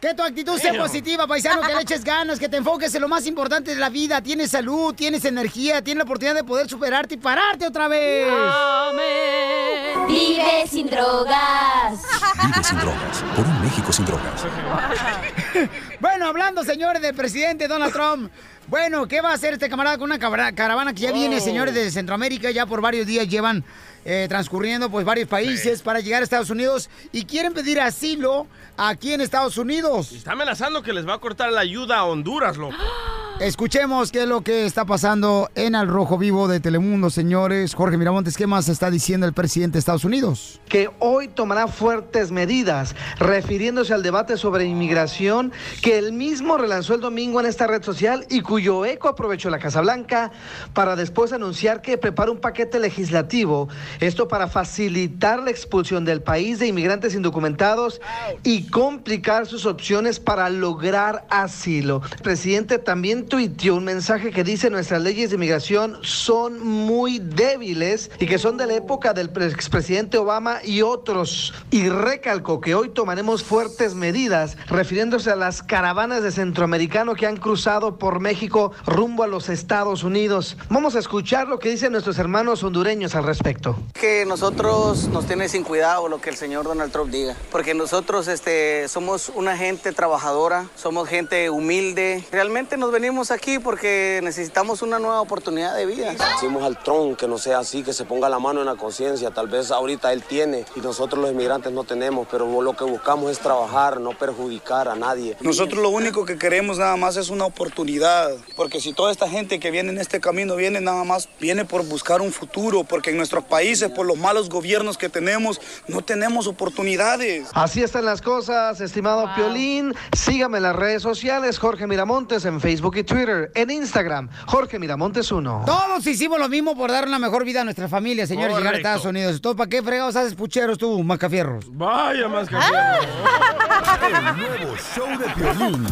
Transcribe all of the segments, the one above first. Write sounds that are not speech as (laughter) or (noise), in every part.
Que tu actitud sea positiva, paisano, que le eches ganas, que te enfoques en lo más importante de la vida. Tienes salud, tienes energía, tienes la oportunidad de poder superarte y pararte otra vez. Amén. Vive sin drogas. Vive sin drogas. Por un México sin drogas. (laughs) Bueno, hablando, señores, del presidente Donald Trump. Bueno, ¿qué va a hacer este camarada con una caravana que ya viene, Oh. señores, de Centroamérica? Ya por varios días llevan eh, transcurriendo pues varios países para llegar a Estados Unidos y quieren pedir asilo aquí en Estados Unidos. Está amenazando que les va a cortar la ayuda a Honduras, loco. (gasps) (gasps) Escuchemos qué es lo que está pasando en Al Rojo Vivo de Telemundo, señores. Jorge Miramontes, ¿qué más está diciendo el presidente de Estados Unidos? que hoy tomará fuertes medidas, refiriéndose al debate sobre inmigración que él mismo relanzó el domingo en esta red social y cuyo eco aprovechó la Casa Blanca para después anunciar que prepara un paquete legislativo, esto para facilitar la expulsión del país de inmigrantes indocumentados y complicar sus opciones para lograr asilo. El presidente también tuiteó un mensaje que dice nuestras leyes de inmigración son muy débiles y que son de la época del pre- expresidente Obama y otros. Y recalcó que hoy tomaremos fuertes medidas refiriéndose a las caravanas de centroamericano que han cruzado por México rumbo a los Estados Unidos. Vamos a escuchar lo que dicen nuestros hermanos hondureños al respecto. que nosotros nos tiene sin cuidado lo que el señor Donald Trump diga, porque nosotros este, somos una gente trabajadora, somos gente humilde. Realmente nos venimos aquí porque necesitamos una nueva oportunidad de vida. Decimos al Tron que no sea así, que se ponga la mano en la conciencia. Tal vez ahorita él tiene y nosotros los inmigrantes no tenemos, pero lo que buscamos es trabajar, no perjudicar a nadie. Nosotros lo único que queremos nada más es una oportunidad, porque si toda esta gente que viene en este camino viene nada más, viene por buscar un futuro, porque en nuestros países, por los malos gobiernos que tenemos, no tenemos oportunidades. Así están las cosas, estimado Piolín. Sígame en las redes sociales, Jorge Miramontes en Facebook y Twitter, en Instagram, Jorge Miramontes 1. Todos hicimos lo mismo por dar una mejor vida a nuestra familia, señores, llegar a. Estados Unidos. ¿Todo para qué fregados haces pucheros tú, macafierros? Vaya más que El nuevo show de Piolín.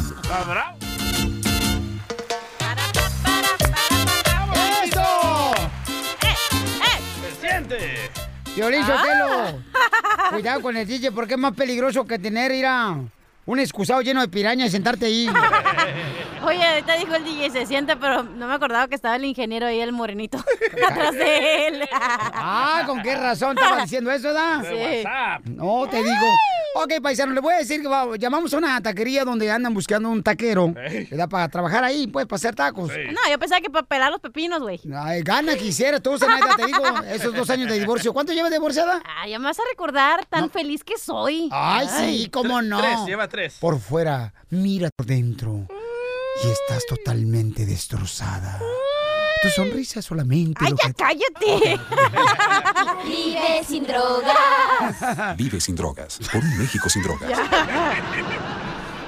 ¡Eso! ¡Presidente! Violín Ah. Cuidado con el DJ porque es más peligroso que tener, ir a un excusado lleno de pirañas y sentarte ahí. (laughs) Oye, ahorita dijo el DJ, se siente, pero no me acordaba que estaba el ingeniero ahí, el morenito, (laughs) atrás de él. Ah, ¿con qué razón estaba diciendo eso, da? Sí. No, te digo. Ok, paisano, le voy a decir que va- llamamos a una taquería donde andan buscando un taquero. ¿verdad? Para trabajar ahí, pues, para hacer tacos. No, yo pensaba que para pelar los pepinos, güey. Ay, gana quisiera tú, Zenaida, te digo, (laughs) esos dos años de divorcio. ¿Cuánto llevas divorciada? Ah, ya me vas a recordar tan feliz que soy. Ay, sí, cómo no. Tres, lleva tres. Por fuera, mira por dentro. Y estás totalmente destrozada. Tu sonrisa solamente ¡Ay, lo ya que... cállate! Vive sin drogas. Vive sin drogas. Por un México sin drogas.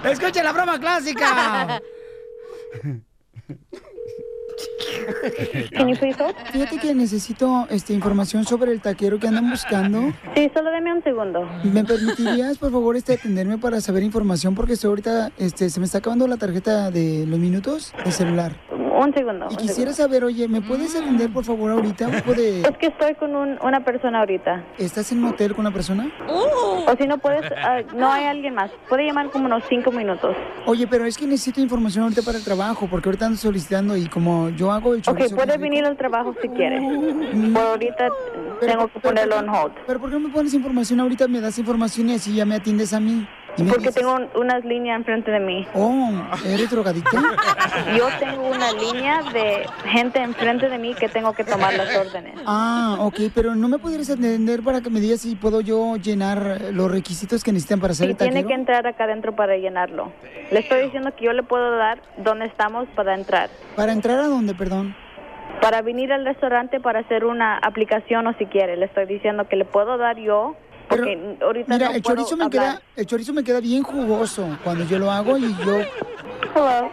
Escucha la broma clásica. (laughs) (laughs) Fíjate que necesito este, información sobre el taquero que andan buscando. Sí, solo deme un segundo. ¿Me permitirías, por favor, este, atenderme para saber información? Porque estoy ahorita este, se me está acabando la tarjeta de los minutos de celular. Un segundo. Y un quisiera saber, oye, ¿me puedes atender, por favor, ahorita? Un poco de... segundo. Es que estoy con un- una persona ahorita. ¿Estás en un hotel con una persona? O si no puedes, ah, no hay alguien más. Puede llamar como unos cinco minutos. Oye, pero es que necesito información ahorita para el trabajo, porque ahorita ando solicitando y como yo hago el Ok, chorizo puede bien rico- venir al trabajo si quiere. Por ahorita tengo que ponerlo on hold. ¿Pero por qué no me pones información ahorita? Me das información y así ya me atiendes a mí. Porque tengo un- unas líneas enfrente de mí. Oh, ¿eres drogadicta? (laughs) Yo tengo una línea de gente enfrente de mí que tengo que tomar las órdenes. Ah, ok, pero ¿no me pudieras atender para que me digas si puedo yo llenar los requisitos que necesitan para hacer el tiene taquero? que entrar acá adentro para llenarlo. Le estoy diciendo que yo le puedo dar dónde estamos para entrar. ¿Para entrar a dónde, perdón? Para venir al restaurante para hacer una aplicación o si quiere. Le estoy diciendo que le puedo dar yo. Porque ahorita Mira, no el puedo chorizo, me hablar. queda, el chorizo me queda bien jugoso cuando yo lo hago y yo... Hello.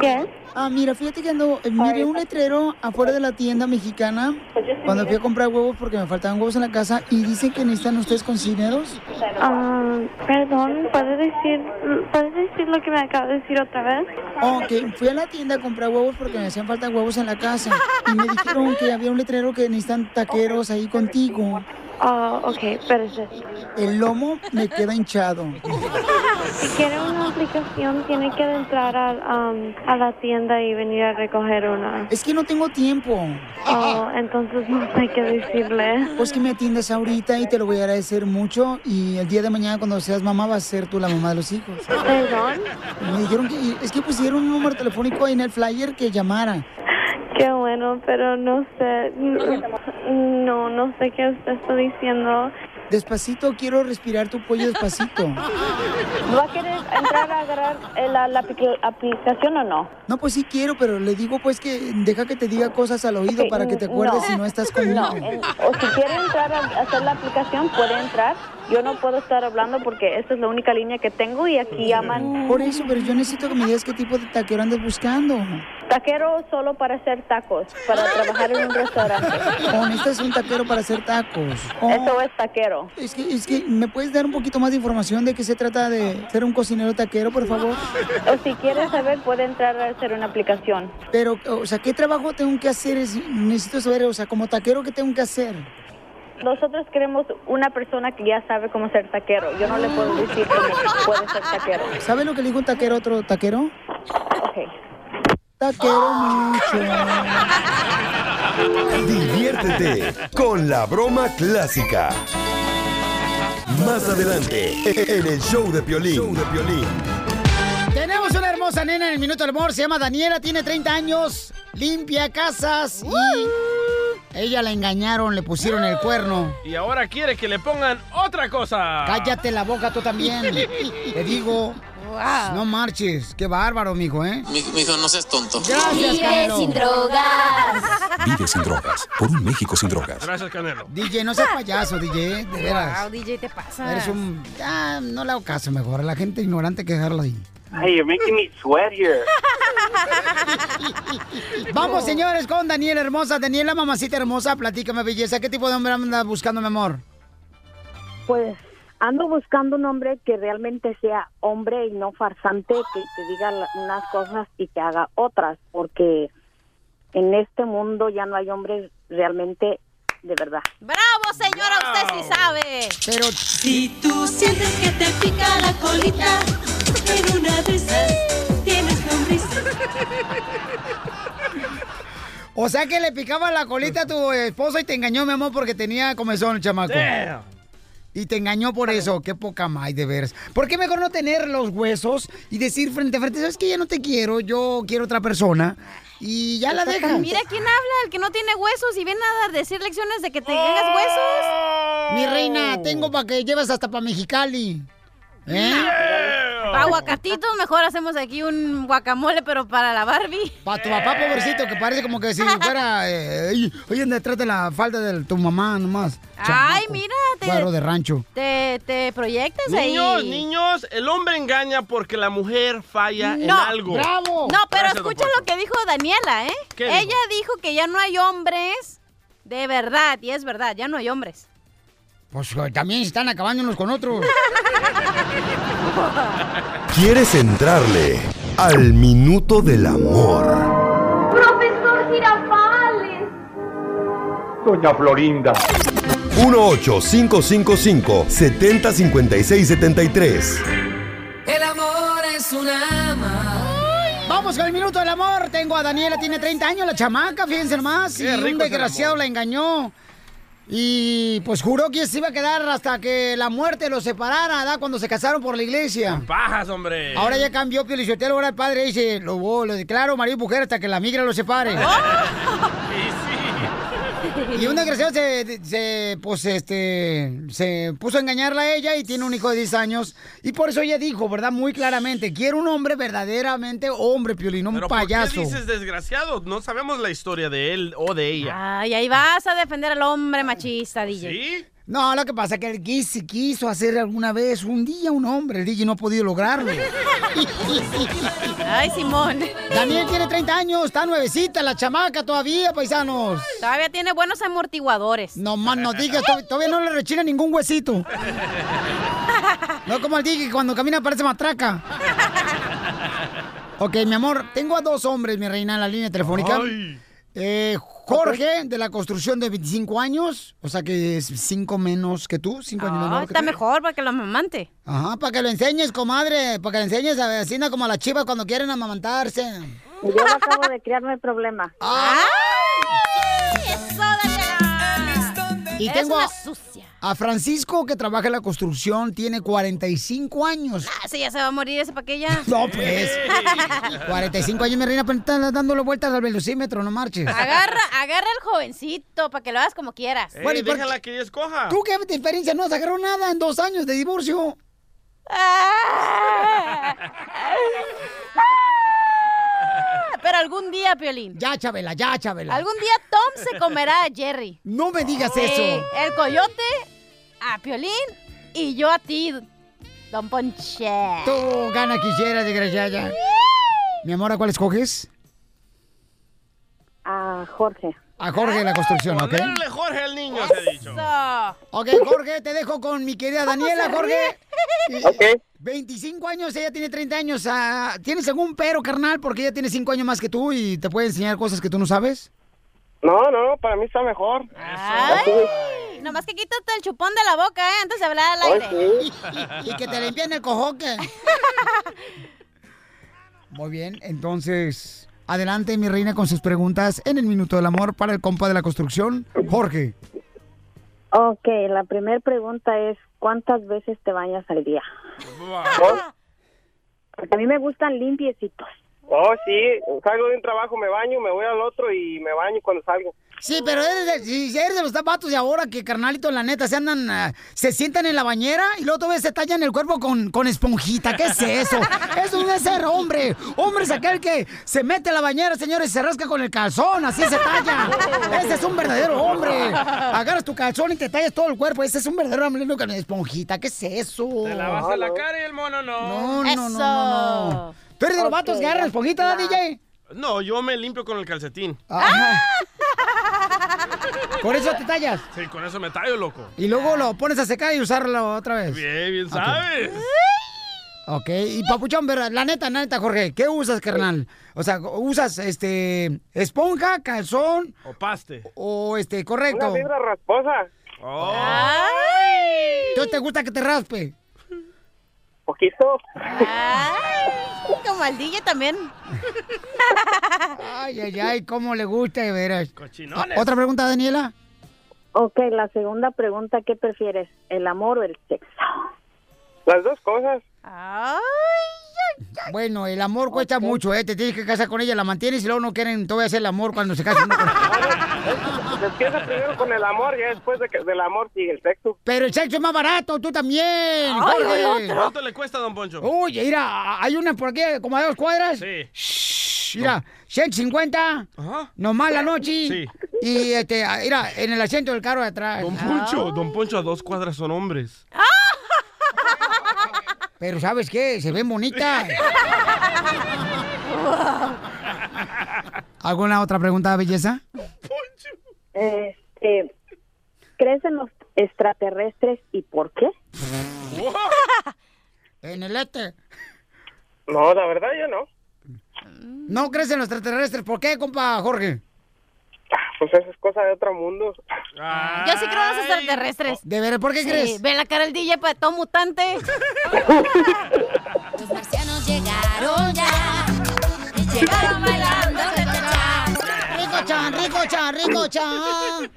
Yes. Ah, mira, fíjate que ando, eh, miré un letrero afuera de la tienda mexicana cuando fui a comprar huevos porque me faltaban huevos en la casa y dicen que necesitan ustedes cocineros. Ah, perdón, ¿puedes decir, ¿puedes decir lo que me acaba de decir otra vez? Ok, fui a la tienda a comprar huevos porque me hacían falta huevos en la casa y me dijeron que había un letrero que necesitan taqueros ahí contigo. Ah, ok, espérese. El lomo me queda hinchado. Si quiere una aplicación, tiene que entrar a, um, a la tienda y venir a recoger una. Es que no tengo tiempo. Oh, entonces no sé qué decirle. Pues que me atiendas ahorita y te lo voy a agradecer mucho. Y el día de mañana, cuando seas mamá, vas a ser tú la mamá de los hijos. ¿Perdón? Me dijeron que es que pusieron un número telefónico ahí en el flyer que llamara. Qué bueno, pero no sé. No, no sé qué usted está diciendo. Despacito, quiero respirar tu cuello despacito. (laughs) ¿Va a querer entrar a agarrar eh, la, la apli- aplicación o no? No, pues sí quiero, pero le digo pues que deja que te diga cosas al oído para que te no. acuerdes si no estás conmigo. No, en- o si quiere entrar a hacer la aplicación, puede entrar. Yo no puedo estar hablando porque esta es la única línea que tengo y aquí llaman Por eso, pero yo necesito que me digas qué tipo de taquero andas buscando. Taquero solo para hacer tacos, para trabajar en un restaurante. O necesitas un taquero para hacer tacos. O- Eso es taquero. Es que, es que, ¿me puedes dar un poquito más de información de qué se trata de ser un cocinero taquero, por favor? O si quiere saber, puede entrar a hacer una aplicación. Pero, o sea, ¿qué trabajo tengo que hacer? Es- necesito saber, o sea, como taquero, ¿qué tengo que hacer? Nosotros queremos una persona que ya sabe cómo ser taquero. Yo no le puedo decir cómo puede ser taquero. ¿Sabe lo que le dijo un taquero a otro taquero? Ok. Taquero mucho. Diviértete con la broma clásica. Más adelante, en el show de Piolín. Show de Piolín. Tenemos una hermosa nena en el Minuto del Amor, se llama Daniela, tiene 30 años, limpia casas y ella la engañaron, le pusieron el cuerno. Y ahora quiere que le pongan otra cosa. Cállate la boca tú también. (laughs) Te digo, no marches, qué bárbaro, mijo, ¿eh? Mi, mijo, no seas tonto. Gracias, Vive Canelo. sin drogas. Vive sin drogas. Por un México sin drogas. Gracias, Canelo. DJ, no seas payaso, DJ, de veras. Wow, DJ, te pasa. Eres un... Ah, no le hago caso mejor, a la gente ignorante que dejarlo ahí. Hey, you're making me sweat here. (laughs) Vamos, señores, con Daniela hermosa. Daniela, mamacita hermosa, platícame, belleza. ¿Qué tipo de hombre andas buscando, mi amor? Pues ando buscando un hombre que realmente sea hombre y no farsante, que te diga unas cosas y que haga otras, porque en este mundo ya no hay hombres realmente de verdad. ¡Bravo, señora! Usted sí sabe. Pero Si tú sientes que te pica la colita, en una de esas tienes lombriz. O sea que le picaba la colita a tu esposo y te engañó, mi amor, porque tenía comezón el chamaco. Damn. Y te engañó por eso. Qué poca más, de veras. ¿Por qué mejor no tener los huesos y decir frente a frente, sabes que ya no te quiero, yo quiero otra persona? Y ya la dejas. Mira quién habla, el que no tiene huesos y viene a decir lecciones de que te tengas huesos. Mi reina, tengo para que lleves hasta para Mexicali. ¿Eh? Aguacatitos, mejor hacemos aquí un guacamole, pero para la Barbie. Para tu papá, pobrecito, que parece como que si (laughs) fuera. Eh, oye, detrás de la falda de tu mamá nomás. Ay, mira, te, Cuadro de rancho. te, te proyectas Niños, ahí. niños, el hombre engaña porque la mujer falla en No, algo. No, pero Gracias, escucha lo que dijo Daniela, ¿eh? ¿Qué dijo? Ella dijo que ya no hay hombres de verdad, y es verdad, ya no hay hombres. Pues eh, también están acabando unos con otros. ¿Quieres entrarle al minuto del amor? Profesor Girafales. Doña Florinda. 1-855-705673. El amor es una Vamos con el minuto del amor. Tengo a Daniela, tiene 30 años, la chamaca, fíjense nomás. Qué y un rico el desgraciado la engañó. Y pues juró que se iba a quedar hasta que la muerte los separara, ¿da? Cuando se casaron por la iglesia. Pajas, hombre. Ahora ya cambió Piolichotelo, ahora el padre dice, lo, lo declaro marido y mujer hasta que la migra los separe. (laughs) Y un desgraciado se, se, pues, este, se puso a engañarla a ella y tiene un hijo de 10 años. Y por eso ella dijo, ¿verdad? Muy claramente, quiero un hombre verdaderamente hombre, Piolín, no un Pero payaso. ¿por qué dices desgraciado? No sabemos la historia de él o de ella. Ay, ahí vas a defender al hombre machista, DJ. ¿Sí? No, lo que pasa es que el Guis quiso hacer alguna vez un día un hombre, el DJ no ha podido lograrlo. Ay, Simón. Daniel tiene 30 años, está nuevecita la chamaca todavía, paisanos. Todavía tiene buenos amortiguadores. No más no digas, to- todavía no le rechina ningún huesito. No como el DJ que cuando camina parece matraca. Ok, mi amor, tengo a dos hombres, mi reina, en la línea telefónica. Ay. Eh, Jorge, de la construcción de 25 años, o sea que es 5 menos que tú, 5 años Ay, menor que está tú. mejor para que lo amamante. Ajá, para que lo enseñes, comadre, para que le enseñes a vecina como a las chivas cuando quieren amamantarse. Yo lo acabo de criar, no hay problema. Ah. ¡Eso, Daniela! Y tengo una sucia. A Francisco que trabaja en la construcción, tiene 45 años. Ah, sí, ya se va a morir ese paquilla. No, pues. (laughs) 45 años, mi reina, pero estás dándole vueltas al velocímetro, no marches. Agarra, agarra al jovencito para que lo hagas como quieras. Ey, Bueno, ¿y déjala que ella escoja. ¿Tú qué diferencia? No has agarrado nada en dos años de divorcio. (laughs) (laughs) Pero algún día, Piolín. Ya, Chabela, ya, Chabela. Algún día Tom se comerá a Jerry. No me digas eso. el coyote a Piolín y yo a ti, Don Ponche. Tú gana quisiera, desgraciada. Mi amor, ¿a cuál escoges? A Jorge. A Jorge de la construcción, ¿ok? Ponerle Jorge al niño, te he dicho. Ok, Jorge, te dejo con mi querida Daniela, Jorge. Ok. 25 años, ella tiene 30 años. ah, ¿Tienes algún pero, carnal? Porque ella tiene 5 años más que tú y te puede enseñar cosas que tú no sabes. No, no, para mí está mejor. Ay, nomás que quítate el chupón de la boca, ¿eh? Antes de hablar al Ay, aire. sí. (laughs) Y que te limpien el cojoque. (laughs) Muy bien, entonces, adelante, mi reina, con sus preguntas en el Minuto del Amor para el compa de la construcción, Jorge. Ok, la primera pregunta es, ¿cuántas veces te bañas al día? Porque a mí me gustan limpiecitos. Oh, sí, salgo de un trabajo, me baño, me voy al otro y me baño cuando salgo. Sí, pero eres de, si eres de los zapatos de ahora que, carnalito, la neta, se andan, ah, se sientan en la bañera y luego todavía se tallan el cuerpo con, con esponjita. ¿Qué es eso? Eso no es ser hombre. Hombre es aquel que se mete a la bañera, señores, y se rasca con el calzón, así se talla. Ese es un verdadero hombre. Agarras tu calzón y te tallas todo el cuerpo. Ese es un verdadero hombre no con esponjita. ¿Qué es eso? Te lavaste la cara y el mono no. No, no, no, no, no. ¿Tú eres de los vatos que agarran esponjita, DJ? No, yo me limpio con el calcetín. Ajá. Por eso te tallas. Sí, con eso me tallo, loco. Y luego lo pones a secar y usarlo otra vez. Bien, bien sabes. Ok, y papuchón, ¿verdad? la neta, la neta, Jorge, ¿qué usas, carnal? O sea, ¿usas este esponja, calzón O paste. o este, correcto? Una fibra rasposa, Oh. ¿Tú te gusta que te raspe? Poquito. Ay, como al DJ también. Ay, ay, ay, cómo le gusta, de veras. Cochinones. ¿Otra pregunta, Daniela? Ok, la segunda pregunta, ¿qué prefieres? ¿El amor o el sexo? Las dos cosas. Ay, Bueno, el amor cuesta mucho, ¿eh? Te tienes que casar con ella, la mantienes y luego no quieren todavía hacer el amor cuando se casan. (laughs) Se empieza primero con el amor y ya después de que- del amor sigue el sexo. Pero el sexo es más barato, tú también. Ay. ¿Cuánto le cuesta, don Poncho? Oye, mira, hay una por aquí, como a dos cuadras. Sí. Shh, Mira, 150, Ajá. nomás la noche. Sí. Y este, ah, mira, en el asiento del carro de atrás. Don Poncho, don Poncho a dos cuadras son hombres. Pero ¿sabes qué? Se ven bonitas. (laughs) ¿Alguna otra pregunta, belleza? Este, ¿Crees en los extraterrestres y por qué? (laughs) En el este. No, la verdad yo no. ¿No crees en los extraterrestres? ¿Por qué, compa Jorge? Pues eso es cosa de otro mundo. yo sí creo en los extraterrestres. ¿De veras? ¿Por qué Sí, crees? ve la cara del DJ para todo mutante. (laughs) Los marcianos llegaron ya. Llegaron bailando. cha, cha, cha. Rico chan, rico chan, rico chan.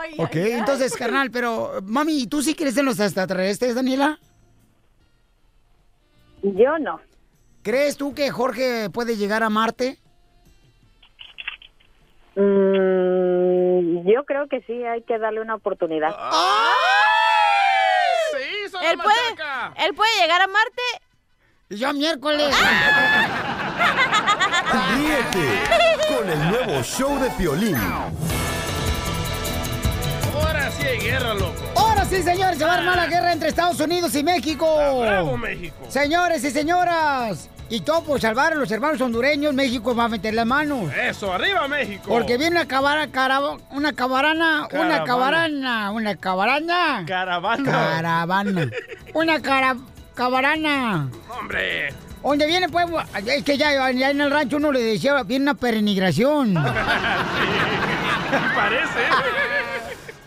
Ay, Ok, ay, ay. entonces, carnal, pero, mami, ¿tú sí crees en los extraterrestres, Daniela? Yo no. ¿Crees tú que Jorge puede llegar a Marte? Mm, yo creo que sí, hay que darle una oportunidad. Sí, son Él puede, él puede llegar a Marte. Y yo miércoles. (laughs) Ríete con el nuevo show de Piolín. sí hay guerra, loco. Sí, señores, se va a armar la guerra entre Estados Unidos y México. bravo, México. Señores y señoras. Y todo por salvar a los hermanos hondureños, México va a meter las manos. Eso, arriba México. Porque viene una cabara, cara- una cabarana, una cabarana, una cabarana. Caravana. Caravana. Una cara, cabarana. Hombre. Donde viene, pues, es que ya, ya en el rancho uno le decía, viene una peregrinación. (laughs) Parece.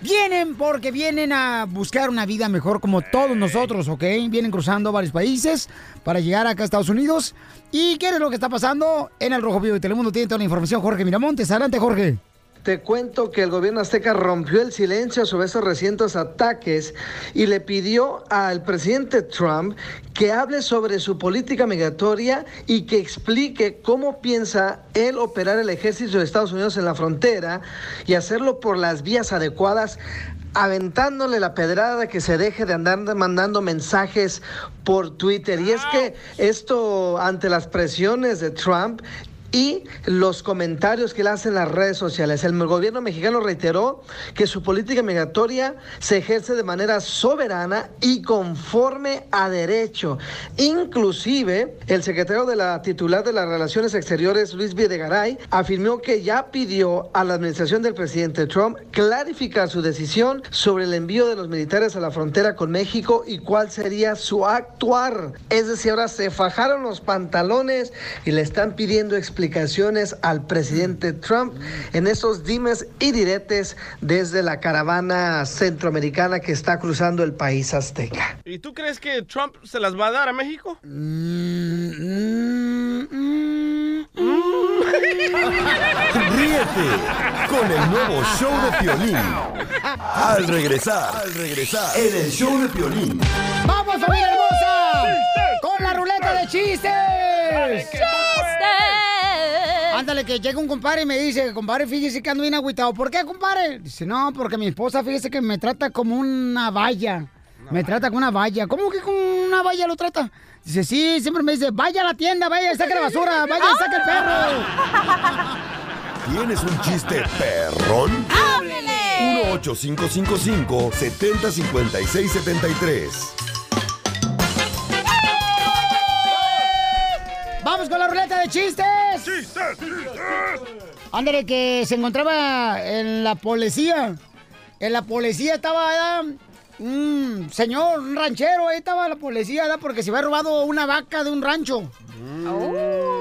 Vienen porque vienen a buscar una vida mejor como todos nosotros, ¿ok? Vienen cruzando varios países para llegar acá a Estados Unidos. ¿Y qué es lo que está pasando en el Rojo Vivo de Telemundo? Tiene toda la información Jorge Miramontes. Adelante, Jorge. Te cuento que el gobierno azteca rompió el silencio sobre esos recientes ataques y le pidió al presidente Trump que hable sobre su política migratoria y que explique cómo piensa él operar el ejército de Estados Unidos en la frontera y hacerlo por las vías adecuadas aventándole la pedrada que se deje de andar mandando mensajes por Twitter. Y es que esto ante las presiones de Trump y los comentarios que le hacen las redes sociales. El gobierno mexicano reiteró que su política migratoria se ejerce de manera soberana y conforme a derecho. Inclusive, el secretario de la titular de las Relaciones Exteriores, Luis Videgaray, afirmó que ya pidió a la administración del presidente Trump clarificar su decisión sobre el envío de los militares a la frontera con México y cuál sería su actuar. Es decir, ahora se fajaron los pantalones y le están pidiendo explicaciones al presidente Trump en esos dimes y diretes desde la caravana centroamericana que está cruzando el país azteca. ¿Y tú crees que Trump se las va a dar a México? (laughs) Ríete con el nuevo show de Piolín. Al regresar, al regresar, en el show de Piolín. ¡Vamos, familia hermosa! ¡Con la ruleta de chistes! ¡Chistes! Ándale, que llega un compadre y me dice, compadre, fíjese que ando bien agüitado. ¿Por qué, compadre? Dice, no, porque mi esposa, fíjese que me trata como una valla. Me trata como una valla. ¿Cómo que con una valla lo trata? Dice, sí, siempre me dice, vaya a la tienda, vaya y saque la basura, vaya y saque el perro. (laughs) ¿Tienes un chiste perrón? ¡Háblele! 1-8555 7056 de chistes! ¡Chistes! Ándale, que se encontraba en la policía. En la policía estaba un señor, un ranchero, ahí estaba la policía, ¿verdad? porque se había robado una vaca de un rancho.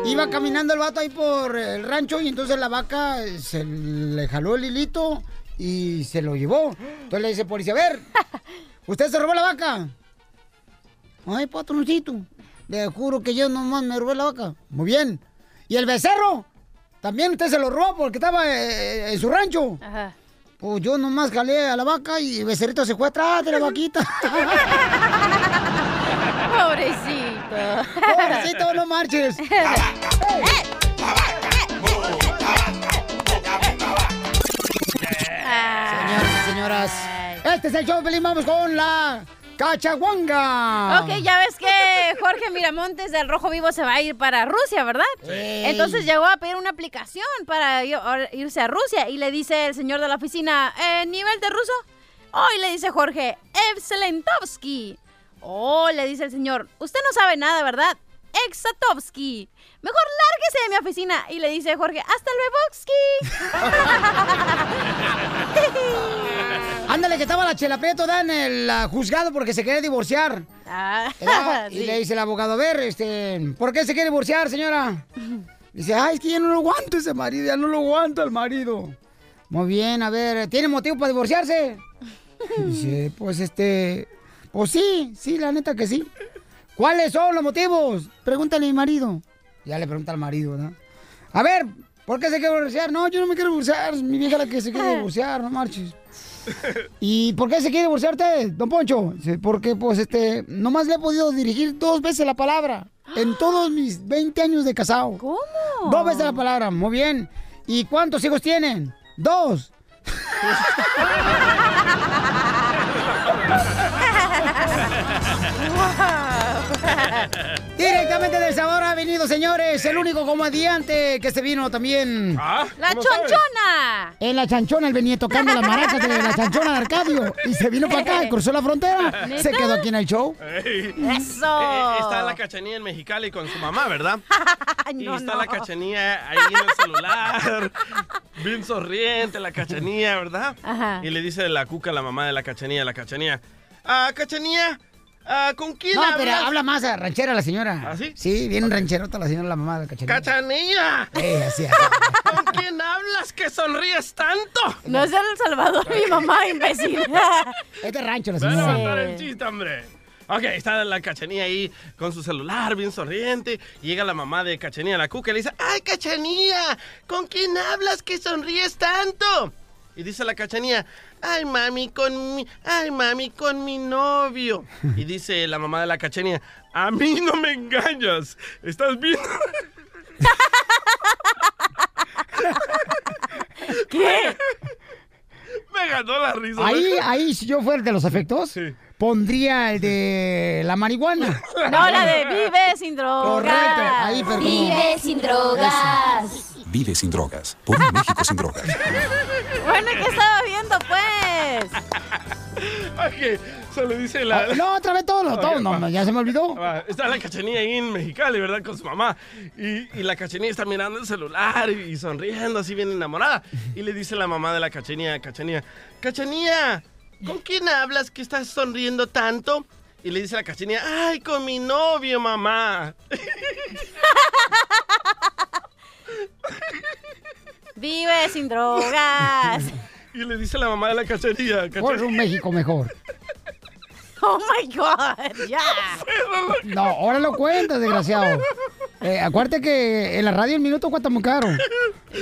Iba caminando el vato ahí por el rancho y entonces la vaca se le jaló el hilito y se lo llevó. Entonces le dice policía, a ver, (laughs) ¿usted se robó la vaca? Ay, patroncito, le juro que yo nomás me robé la vaca. Muy bien. ¿Y el becerro? También usted se lo robó porque estaba eh, en su rancho. Ajá. Pues yo nomás jalé a la vaca y el becerrito se fue atrás de la vaquita. (laughs) Pobrecito. Pobrecito, no marches. (laughs) Señoras y señoras, este es el show, Pelín. Vamos con la cachaguanga. Ok, ya ves que Jorge Miramontes del Rojo Vivo se va a ir para Rusia, ¿verdad? Ey. Entonces llegó a pedir una aplicación para irse a Rusia y le dice el señor de la oficina, ¿eh, ¿nivel de ruso? Oh, y le dice Jorge, Evselentovsky. Oh, le dice el señor, usted no sabe nada, ¿verdad? Exatovsky. Mejor lárguese de mi oficina. Y le dice Jorge, hasta luego, (laughs) (laughs) Ándale, que estaba la Chela Prieto da en el juzgado porque se quería divorciar. Ah, ¿Verdad? (laughs) Y sí. le dice el abogado, a ver, este, ¿por qué se quiere divorciar, señora? (laughs) Dice, ay, es que ya no lo aguanto ese marido, ya no lo aguanto el marido. Muy bien, a ver, ¿tiene motivo para divorciarse? (laughs) Dice, pues este, pues sí, sí, la neta que sí. ¿Cuáles son los motivos? Pregúntale a mi marido. Ya le pregunta al marido, ¿verdad? A ver, ¿por qué se quiere divorciar? No, yo no me quiero divorciar, mi vieja la que se quiere divorciar, no marches. ¿Y por qué se quiere divorciar usted, don Poncho? Porque, pues, este, nomás le he podido dirigir dos veces la palabra en (gasps) todos mis 20 años de casado. ¿Cómo? Dos veces la palabra, muy bien. ¿Y cuántos hijos tienen? Dos. (laughs) (laughs) Directamente del Sabor ha venido, señores, el único comediante que se vino también. Ah, ¡La chonchona! En la chanchona, él venía tocando las maracas de la chanchona de Arcadio. Y se vino para acá, cruzó la frontera. ¿Neta? Se quedó aquí en el show. Ey. ¡Eso! Eh, está la cachanilla en Mexicali con su mamá, ¿verdad? (laughs) y no, está no. la cachanilla ahí en el celular, bien sonriente la cachanilla, ¿verdad? Ajá. Y le dice la cuca a la mamá de la cachanilla, la cachanilla, ah, cachanilla, ah, ¿con quién No, hablas? pero habla más a ranchera la señora. ¿Ah, sí? Sí, bien rancherota la señora, la mamá de la cachanilla. ¡Cachanilla! Eh, así, así. ¿Con quién hablas que sonríes tanto? No es de El Salvador, mi mamá, imbécil. (laughs) Es de rancho la Ven a señora. el chiste, hombre. Ok, está la cachanilla ahí con su celular bien sonriente. Y llega la mamá de cachanilla, la cuca, y le dice: ¡Ay, cachanilla! ¿Con quién hablas que sonríes tanto? Y dice la cachanilla: ¡Ay, mami, con mi. ¡Ay, mami, con mi novio! Y dice la mamá de la cachanilla: A mí no me engañas. ¿Estás viendo? (laughs) ¿Qué? Me ganó la risa. Ahí, ahí, si yo fuera de los efectos, pondría el de la marihuana. No, la de vive sin drogas. Correcto, ahí, como- Vive sin drogas. Vive sin drogas. Por un México sin drogas. Bueno, ¿y qué estaba viendo, pues? Ok, se le dice la. Ah, No, otra vez todo, Ok, todo. No, no, ya se me olvidó. Está la cachanilla ahí en Mexicali, ¿verdad? Con su mamá. Y, y la cachanilla está mirando el celular y, y sonriendo, así bien enamorada. Y le dice la mamá de la cachanilla, cachanilla, cachanilla, ¿con quién hablas que estás sonriendo tanto? Y le dice la cachanilla, ay, con mi novio, mamá. (laughs) Vive sin drogas. Y le dice la mamá de la cachanilla, Por un México mejor. Oh my God, ya. No, ahora lo cuentas, desgraciado. Eh, acuérdate que en la radio el minuto cuesta muy caro.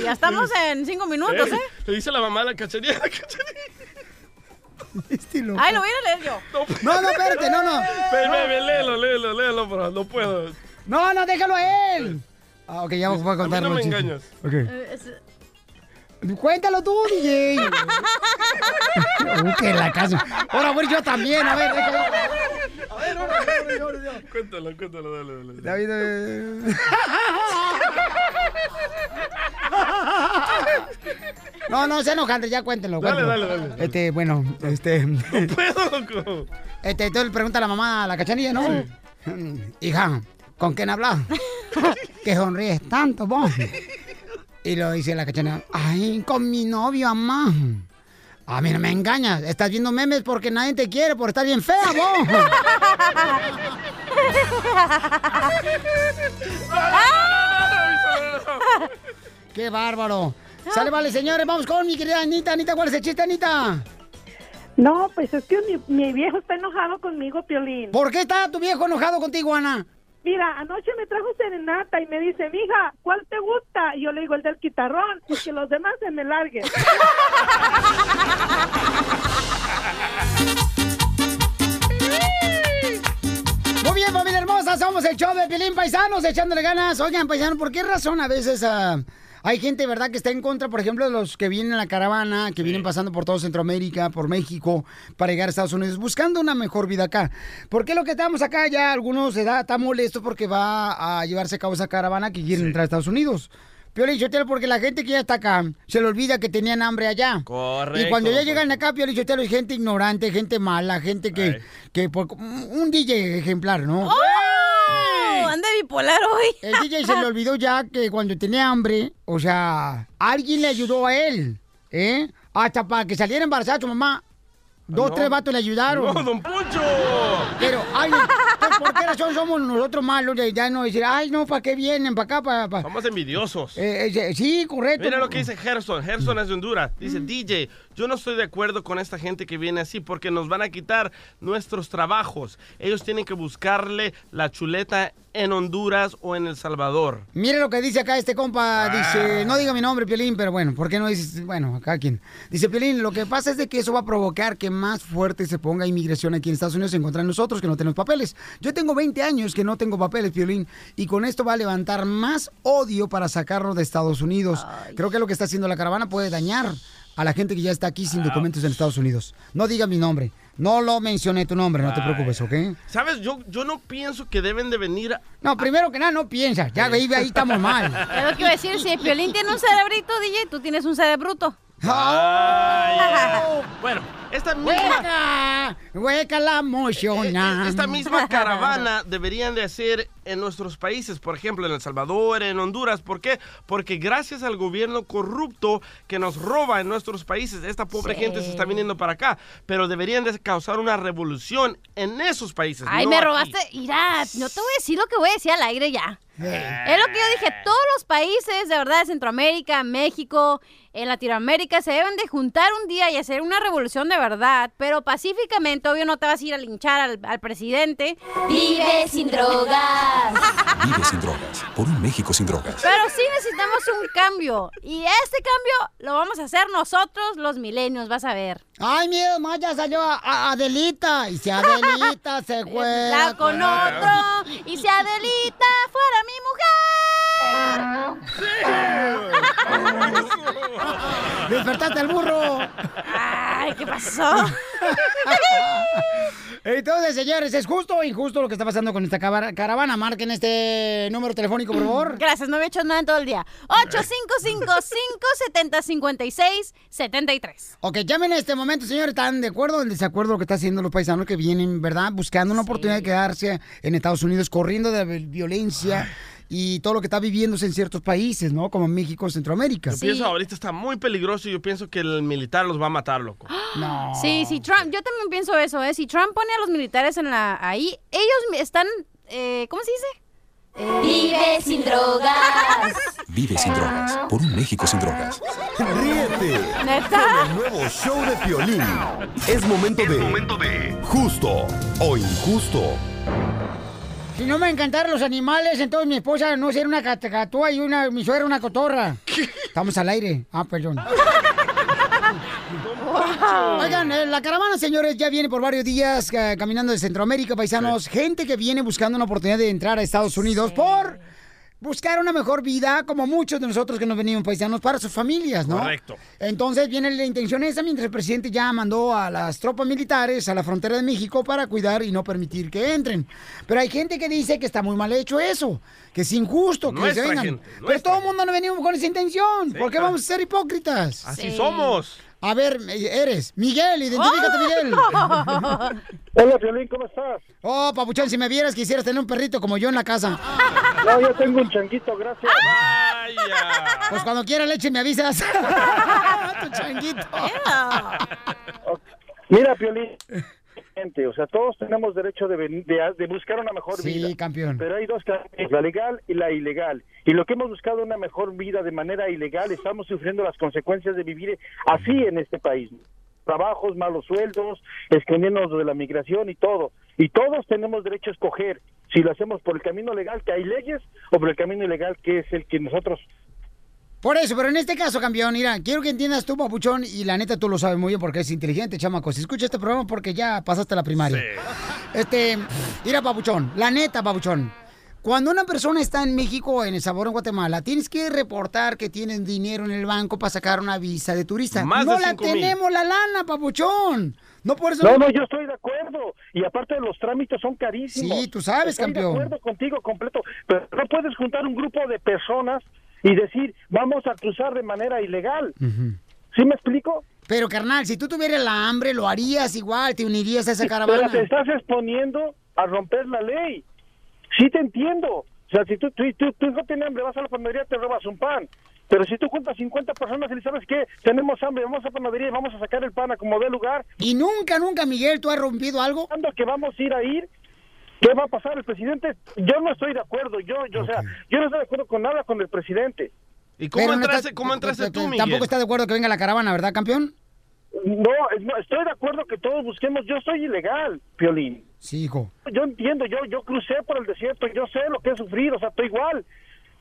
Ya estamos en cinco minutos, Eh, ¿eh? Le dice la mamá de la la cachanilla. Ay, lo voy a leer yo. No, no, espérate, no, no. Ve, ve, léelo, léelo, léelo, pero no puedo. No, no, déjalo a él. Ah, ok, ya voy a contar no los me chistes. engañas. Ok. Eh, es- Cuéntalo tú, DJ. (laughs) Uh, que la casa. Ahora voy yo también, a ver. déjame. A ver, ahora, ahora, ahora, ahora. Cuéntalo, cuéntalo, dale, dale. David, eh. (laughs) No, no, se enojante, ya cuéntenlo. Dale, cuéntenlo. dale, dale. Este, bueno, este. puedo, loco. Este, entonces le pregunta a la mamá a la cachanilla, ¿no? Hija, ¿con quién hablas? que sonríes tanto, vos. Y lo dice la cachanilla, ay, con mi novio, mamá. A mí no me engañas, estás viendo memes porque nadie te quiere por estar bien fea, vos. ¡Qué bárbaro! Sale, vale, señores, vamos con mi querida Anita. Anita, ¿cuál es el chiste, Anita? No, pues es que mi, mi viejo está enojado conmigo, Piolín. ¿Por qué está tu viejo enojado contigo, Ana? Mira, anoche me trajo serenata y me dice, mija, ¿cuál te gusta? Y yo le digo, el del guitarrón, y que los demás se me larguen. Muy bien, familia hermosa, somos el show de Pilín Paisanos, echándole ganas. Oigan, paisanos, ¿por qué razón a veces ah, hay gente, verdad, que está en contra, por ejemplo, de los que vienen en la caravana, que vienen pasando por todo Centroamérica, por México, para llegar a Estados Unidos, buscando una mejor vida acá? ¿Por qué lo que estamos acá ya, algunos se da, está molesto porque va a llevarse a cabo esa caravana que quieren entrar a Estados Unidos? Piolín, Sotelo, porque la gente que ya está acá se le olvida que tenían hambre allá. Correcto. Y cuando ya llegan acá, Piolín, Sotelo, hay gente ignorante, gente mala, gente que, que por, un DJ ejemplar, ¿no? ¡Oh! Anda bipolar hoy. El DJ se le olvidó ya que cuando tenía hambre, o sea, alguien le ayudó a él, ¿eh? Hasta para que saliera embarazada su mamá. Dos, no. tres vatos le ayudaron. ¡No, don Poncho! Pero, ay, pues, ¿por qué razón somos nosotros malos ya no decir, ay, no, ¿para qué vienen? ¿Para acá? Para, para... Somos envidiosos. Eh, eh, sí, correcto. Mira lo que dice Gerson. Gerson es de Honduras. Dice, DJ, yo no estoy de acuerdo con esta gente que viene así porque nos van a quitar nuestros trabajos. Ellos tienen que buscarle la chuleta en Honduras o en El Salvador. Mire lo que dice acá este compa, dice, no diga mi nombre, Piolín, pero bueno, ¿por qué no dices, bueno, acá quien? Dice, Piolín, lo que pasa es de que eso va a provocar que más fuerte se ponga inmigración aquí en Estados Unidos en contra de nosotros que no tenemos papeles. Yo tengo 20 años que no tengo papeles, Piolín, y con esto va a levantar más odio para sacarnos de Estados Unidos. Creo que lo que está haciendo la caravana puede dañar a la gente que ya está aquí sin documentos en Estados Unidos. No diga mi nombre. No lo mencioné tu nombre, no te preocupes, ¿ok? ¿Sabes? Yo, yo no pienso que deben de venir... a- No, primero que nada, no piensa. Ya ahí, ahí estamos mal. (laughs) Es lo que iba a decir, si el Piolín tiene un cerebrito, DJ, tú tienes un cerebruto. Ay, (laughs) bueno, esta misma... ¡Hueca! ¡Hueca la emociona! Esta misma (laughs) caravana deberían de hacer en nuestros países, por ejemplo, en El Salvador, en Honduras. ¿Por qué? Porque gracias al gobierno corrupto que nos roba en nuestros países, esta pobre Sí. gente se está viniendo para acá. Pero deberían de causar una revolución en esos países. Ay, no me robaste. Mira, no te voy a decir lo que voy a decir al aire ya. Es lo que yo dije, todos los países de verdad de Centroamérica, México, en Latinoamérica se deben de juntar un día y hacer una revolución de verdad, pero pacíficamente, obvio no te vas a ir a linchar al, al presidente. Vive sin drogas. Vive sin drogas. Por un México sin drogas. Pero sí necesitamos un cambio. Y este cambio lo vamos a hacer nosotros, los milenios, vas a ver. Ay, miedo, más ya salió a, a Adelita. Y si Adelita se (laughs) fue. La con otro. Y si Adelita fuera mi mujer. Despertaste al burro. Ay, ¿qué pasó? Entonces, señores, ¿es justo o injusto lo que está pasando con esta caravana? Marquen este número telefónico, por favor. Gracias, no había hecho nada en todo el día. 855-570-5673. Ok, llamen en este momento, señores. ¿Están de acuerdo o en desacuerdo lo que están haciendo los paisanos que vienen, verdad? Buscando una oportunidad de quedarse en Estados Unidos, corriendo de la violencia y todo lo que está viviéndose en ciertos países, ¿no? Como México, Centroamérica. Yo pienso ahorita está muy peligroso y yo pienso que el militar los va a matar, loco. (gasps) No. Sí, sí, Trump, yo también pienso eso, ¿eh? Si Trump pone a los militares en la ahí, ellos están, eh, ¿cómo se dice? Vive sin drogas. (laughs) Vive sin drogas. Por un México sin drogas. Ríete ¿Neta? con el nuevo show de Piolín. Es momento de... Justo o injusto. Si no me encantaran los animales, entonces mi esposa no sería una catacatúa y una, mi suegra una cotorra. Estamos al aire. Ah, perdón. (laughs) Oigan, eh, la caravana, señores, ya viene por varios días eh, caminando de Centroamérica, paisanos. Gente que viene buscando una oportunidad de entrar a Estados Unidos por buscar una mejor vida, como muchos de nosotros que nos venimos paisanos, para sus familias, ¿no? Correcto. Entonces viene la intención esa, mientras el presidente ya mandó a las tropas militares a la frontera de México para cuidar y no permitir que entren. Pero hay gente que dice que está muy mal hecho eso, que es injusto, que Nuestra se vengan. gente, Pero todo el mundo no venimos con esa intención. ¿Por qué claro. vamos a ser hipócritas? Así somos. A ver, eres Miguel, identifícate, Miguel. (laughs) Hola, Violín, ¿cómo estás? Oh, papuchón, si me vieras quisieras tener un perrito como yo en la casa. No, yo tengo un changuito, gracias. Pues cuando quiera leche me avisas. (laughs) tu changuito. Mira, Piolín, gente, o sea, todos tenemos derecho de, de, de buscar una mejor Sí, vida. campeón. Pero hay dos caminos, la legal y la ilegal. Y lo que hemos buscado una mejor vida de manera ilegal, estamos sufriendo las consecuencias de vivir así en este país. Trabajos, malos sueldos, escondiéndonos de la migración y todo. Y todos tenemos derecho a escoger si lo hacemos por el camino legal, que hay leyes, o por el camino ilegal, que es el que nosotros Por eso, pero en este caso, campeón, mira, quiero que entiendas tú, papuchón, y la neta tú lo sabes muy bien porque es inteligente, chamaco. Si escucha este programa porque ya pasaste la primaria. (laughs) Este, mira, papuchón, la neta, papuchón. Cuando una persona está en México, en El Sabor, en Guatemala, tienes que reportar que tienen dinero en el banco para sacar una visa de turista. Más no de la tenemos la lana, papuchón. No por eso. No, no, yo estoy de acuerdo. Y aparte los trámites son carísimos. Sí, tú sabes, estoy campeón. de acuerdo contigo completo. Pero no puedes juntar un grupo de personas y decir, vamos a cruzar de manera ilegal. ¿Sí me explico? Pero, carnal, si tú tuvieras la hambre, lo harías igual, te unirías a esa Pero caravana. te estás exponiendo a romper la ley. Sí te entiendo. O sea, si tú, tú, tú- tu hijo tiene hambre, vas a la panadería, te robas un pan. Pero si tú juntas 50 personas y sabes qué, tenemos hambre, vamos a la panadería y vamos a sacar el pan a como dé lugar. Y nunca, nunca, Miguel, ¿tú has rompido algo? ¿Cuándo que vamos a ir a ir? ¿Qué va a pasar el presidente? Yo no estoy de acuerdo. Yo, yo, o sea, yo no estoy de acuerdo con nada con el presidente. ¿Y Pero no estás- Tampoco está de acuerdo que venga la caravana, ¿verdad, campeón? No, no, estoy de acuerdo que todos busquemos. Yo soy ilegal, Piolín. Sí, hijo. Yo entiendo, yo yo crucé por el desierto, yo sé lo que he sufrido, o sea, estoy igual.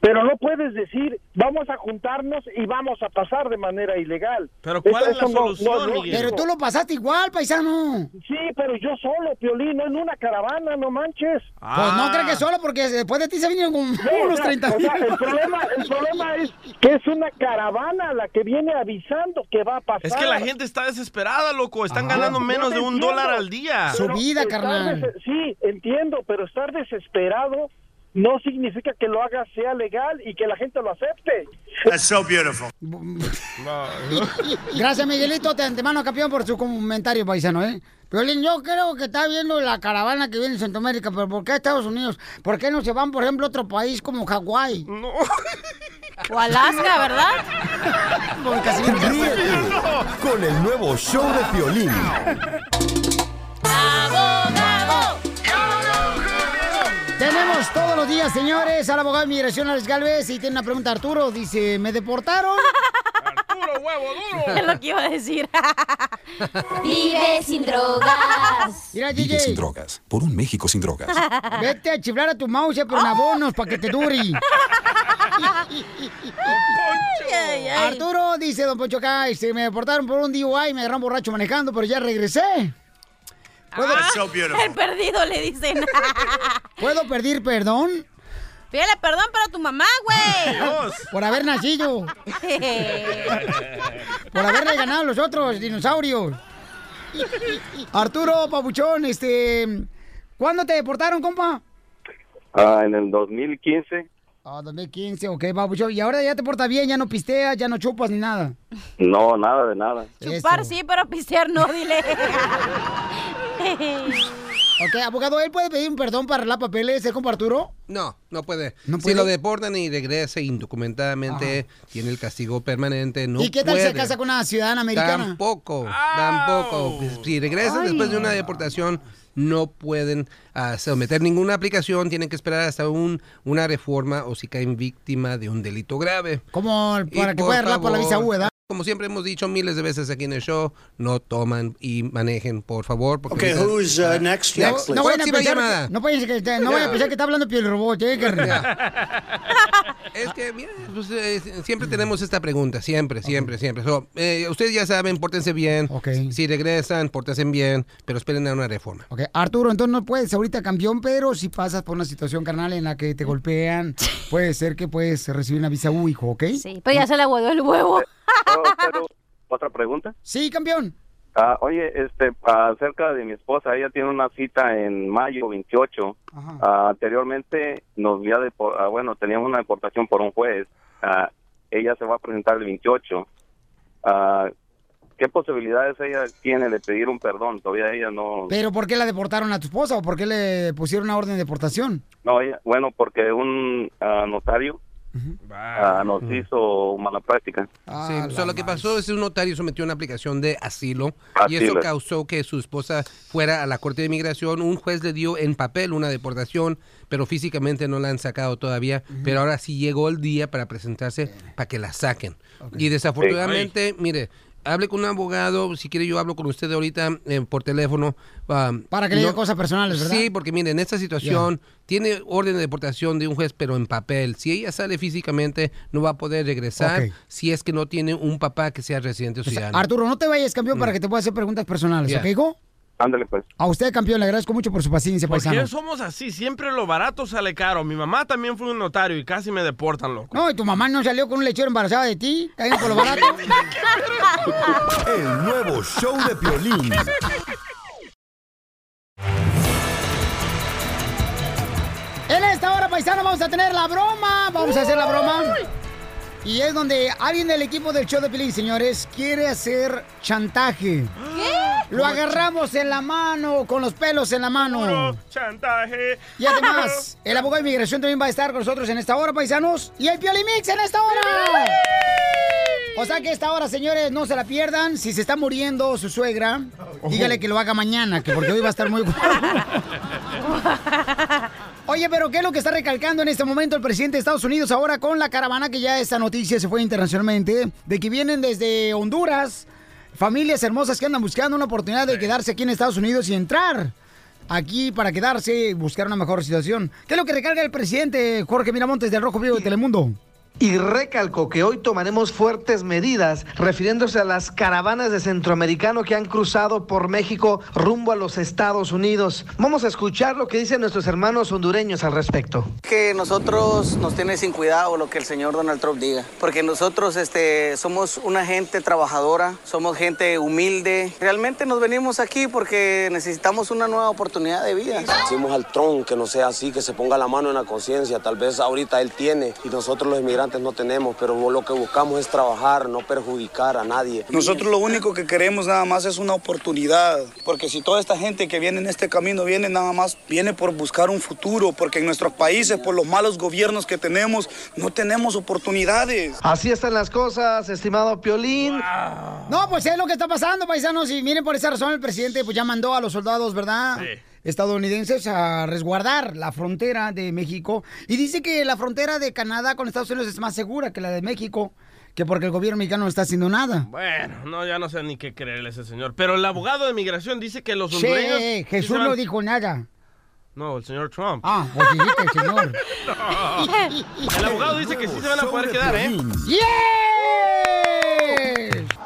Pero no puedes decir, vamos a juntarnos y vamos a pasar de manera ilegal. Pero ¿cuál es la solución, Pero tú lo pasaste igual, paisano. Sí, pero yo solo, Piolín, no en una caravana, no manches. Pues no creo que solo, porque después de ti se vinieron con No, unos o sea, 30 o sea, el, problema, el problema es que es una caravana la que viene avisando que va a pasar. Es que la gente está desesperada, loco. Están ganando menos de un entiendo, dólar al día. pero estar des- Sí, entiendo, pero estar desesperado no significa que lo hagas sea legal y que la gente lo acepte. That's so beautiful. (laughs) Gracias, Miguelito, de antemano, campeón, por su comentario, paisano, ¿eh? Piolín, yo creo que está viendo la caravana que viene en Centroamérica, pero ¿por qué a Estados Unidos? ¿Por qué no se van, por ejemplo, a otro país como Hawái? No. O Alaska, (laughs) ¿verdad? Ríete con el nuevo show de Piolín. Tenemos todos los días, señores, al abogado de inmigración, Alex Galvez, y tiene una pregunta Arturo. Dice, ¿me deportaron? ¡Puro huevo duro! (laughs) Es lo que iba a decir. (laughs) Vive sin drogas. Mira, Vive sin drogas. Por un México sin drogas. (laughs) vete a chiflar a tu mouse, pero en abonos, para que te dure. Arturo, dice Don Poncho acá, este, me deportaron por un DUI y me agarraron borracho manejando, pero ya regresé. ¿Puedo, so. El perdido le dicen. (laughs) ¿Puedo pedir perdón? Pídele perdón para tu mamá, güey. (laughs) Por haber nacido. (laughs) Por haberle ganado a los otros dinosaurios. Arturo Pabuchón, este. ¿Cuándo te deportaron, compa? Ah, en el 2015, Ah, 2015, ok, Pabuchón. Y ahora ya te portas bien, ya no pisteas, ya no chupas ni nada. no, nada de nada. Chupar sí, pero pistear no, dile. (laughs) Ok, abogado, ¿él puede pedir un perdón para arreglar papeles, el compa Arturo? No, no puede. ¿No Si puede? lo deportan y regresa indocumentadamente, tiene el castigo permanente, no ¿Y qué tal puede. se casa con una ciudadana americana? Tampoco, tampoco. Si regresan Ay. después de una deportación, no pueden ah, someter ninguna aplicación, tienen que esperar hasta un, una reforma o si caen víctima de un delito grave. Como Y para que pueda arreglar por la visa U, ¿verdad? Como siempre hemos dicho miles de veces aquí en el show, no toman y manejen, por favor. porque Okay, ahorita- who's uh, next? No, Next, no vayan a pensar llamada. no a que- no vayan a pensar que está hablando Piel Robot, ¿eh? (laughs) Es que, mira, pues, eh, siempre tenemos esta pregunta, siempre, siempre, siempre. So, eh, ustedes ya saben, pórtense bien. Si regresan, pórtense bien, pero esperen a una reforma. Ok, Arturo, entonces no puedes ahorita campeón, pero si pasas por una situación carnal en la que te golpean, puede ser que puedes recibir una visa U, hijo, ¿ok? Sí, pero ya se le aguadó el huevo. ¿Otra pregunta? Sí, campeón. Ah, oye, este, acerca de mi esposa, ella tiene una cita en mayo 28. Ah, anteriormente nos había, ah, bueno, teníamos una deportación por un juez. Ah, ella se va a presentar el 28. Ah, ¿Qué posibilidades ella tiene de pedir un perdón? Todavía ella no... ¿Pero por qué la deportaron a tu esposa o por qué le pusieron una orden de deportación? No, ella, bueno, porque un ah, notario ah, nos hizo mala práctica. Sí, o sea, lo que pasó es que un notario sometió una aplicación de asilo, y eso causó que su esposa fuera a la Corte de Inmigración. Un juez le dio en papel una deportación, pero físicamente no la han sacado todavía. Pero ahora sí llegó el día para presentarse para que la saquen. Y desafortunadamente, mire, hable con un abogado. Si quiere, yo hablo con usted ahorita eh, por teléfono. ah, Para que le diga cosas personales, ¿verdad? Sí, porque mire, en esta situación tiene orden de deportación de un juez, pero en papel. Si ella sale físicamente, no va a poder regresar si es que no tiene un papá que sea residente o ciudadano. Arturo, no te vayas, campeón, para que te pueda hacer preguntas personales, Ya. ¿ok, hijo? Ándale, pues. A usted, campeón, le agradezco mucho por su paciencia, ¿Por paisano. qué somos así? Siempre lo barato sale caro. Mi mamá también fue un notario y casi me deportan, loco. No, y tu mamá no salió con un lechero embarazada de ti, cayendo por lo barato. (laughs) El nuevo show de Piolín. En esta hora, paisano, vamos a tener la broma. Vamos a hacer la broma. Y es donde alguien del equipo del show de Pelín, señores, quiere hacer chantaje. ¿Qué? Lo agarramos en la mano, con los pelos en la mano. Puro chantaje. Y además, el abogado de inmigración también va a estar con nosotros en esta hora, paisanos. Y el Piolimix en esta hora. O sea que esta hora, señores, no se la pierdan. Si se está muriendo su suegra, dígale que lo haga mañana, que porque hoy va a estar muy... (laughs) (laughs) Oye, pero ¿qué es lo que está recalcando en este momento el presidente de Estados Unidos ahora con la caravana que ya esta noticia se fue internacionalmente, de que vienen desde Honduras, familias hermosas que andan buscando una oportunidad de quedarse aquí en Estados Unidos y entrar aquí para quedarse y buscar una mejor situación. ¿Qué es lo que recarga el presidente Jorge Miramontes del Rojo Vivo de Telemundo? Y recalcó que hoy tomaremos fuertes medidas refiriéndose a las caravanas de centroamericano que han cruzado por México rumbo a los Estados Unidos. Vamos a escuchar lo que dicen nuestros hermanos hondureños al respecto. Que nosotros nos tiene sin cuidado lo que el señor Donald Trump diga, porque nosotros este, somos una gente trabajadora, somos gente humilde. Realmente nos venimos aquí porque necesitamos una nueva oportunidad de vida. Decimos al Trump que no sea así, que se ponga la mano en la conciencia. Tal vez ahorita él tiene y nosotros los inmigrantes no tenemos, pero lo que buscamos es trabajar, no perjudicar a nadie. Nosotros lo único que queremos nada más es una oportunidad, porque si toda esta gente que viene en este camino viene nada más, viene por buscar un futuro, porque en nuestros países, por los malos gobiernos que tenemos, no tenemos oportunidades. Así están las cosas, estimado Piolín. No, pues es lo que está pasando, paisanos. Y miren, por esa razón el presidente pues ya mandó a los soldados, ¿verdad? Estadounidenses a resguardar la frontera de México y dice que la frontera de Canadá con Estados Unidos es más segura que la de México, que porque el gobierno mexicano no está haciendo nada. Bueno, no, ya no sé ni qué creerle a ese señor. Pero el abogado de migración dice que los Sí, hondureños... sí Jesús van- no dijo nada. No, el señor Trump. Ah, pues dijiste el señor. (laughs) No. El abogado dice que sí se van a poder quedar, ¿eh?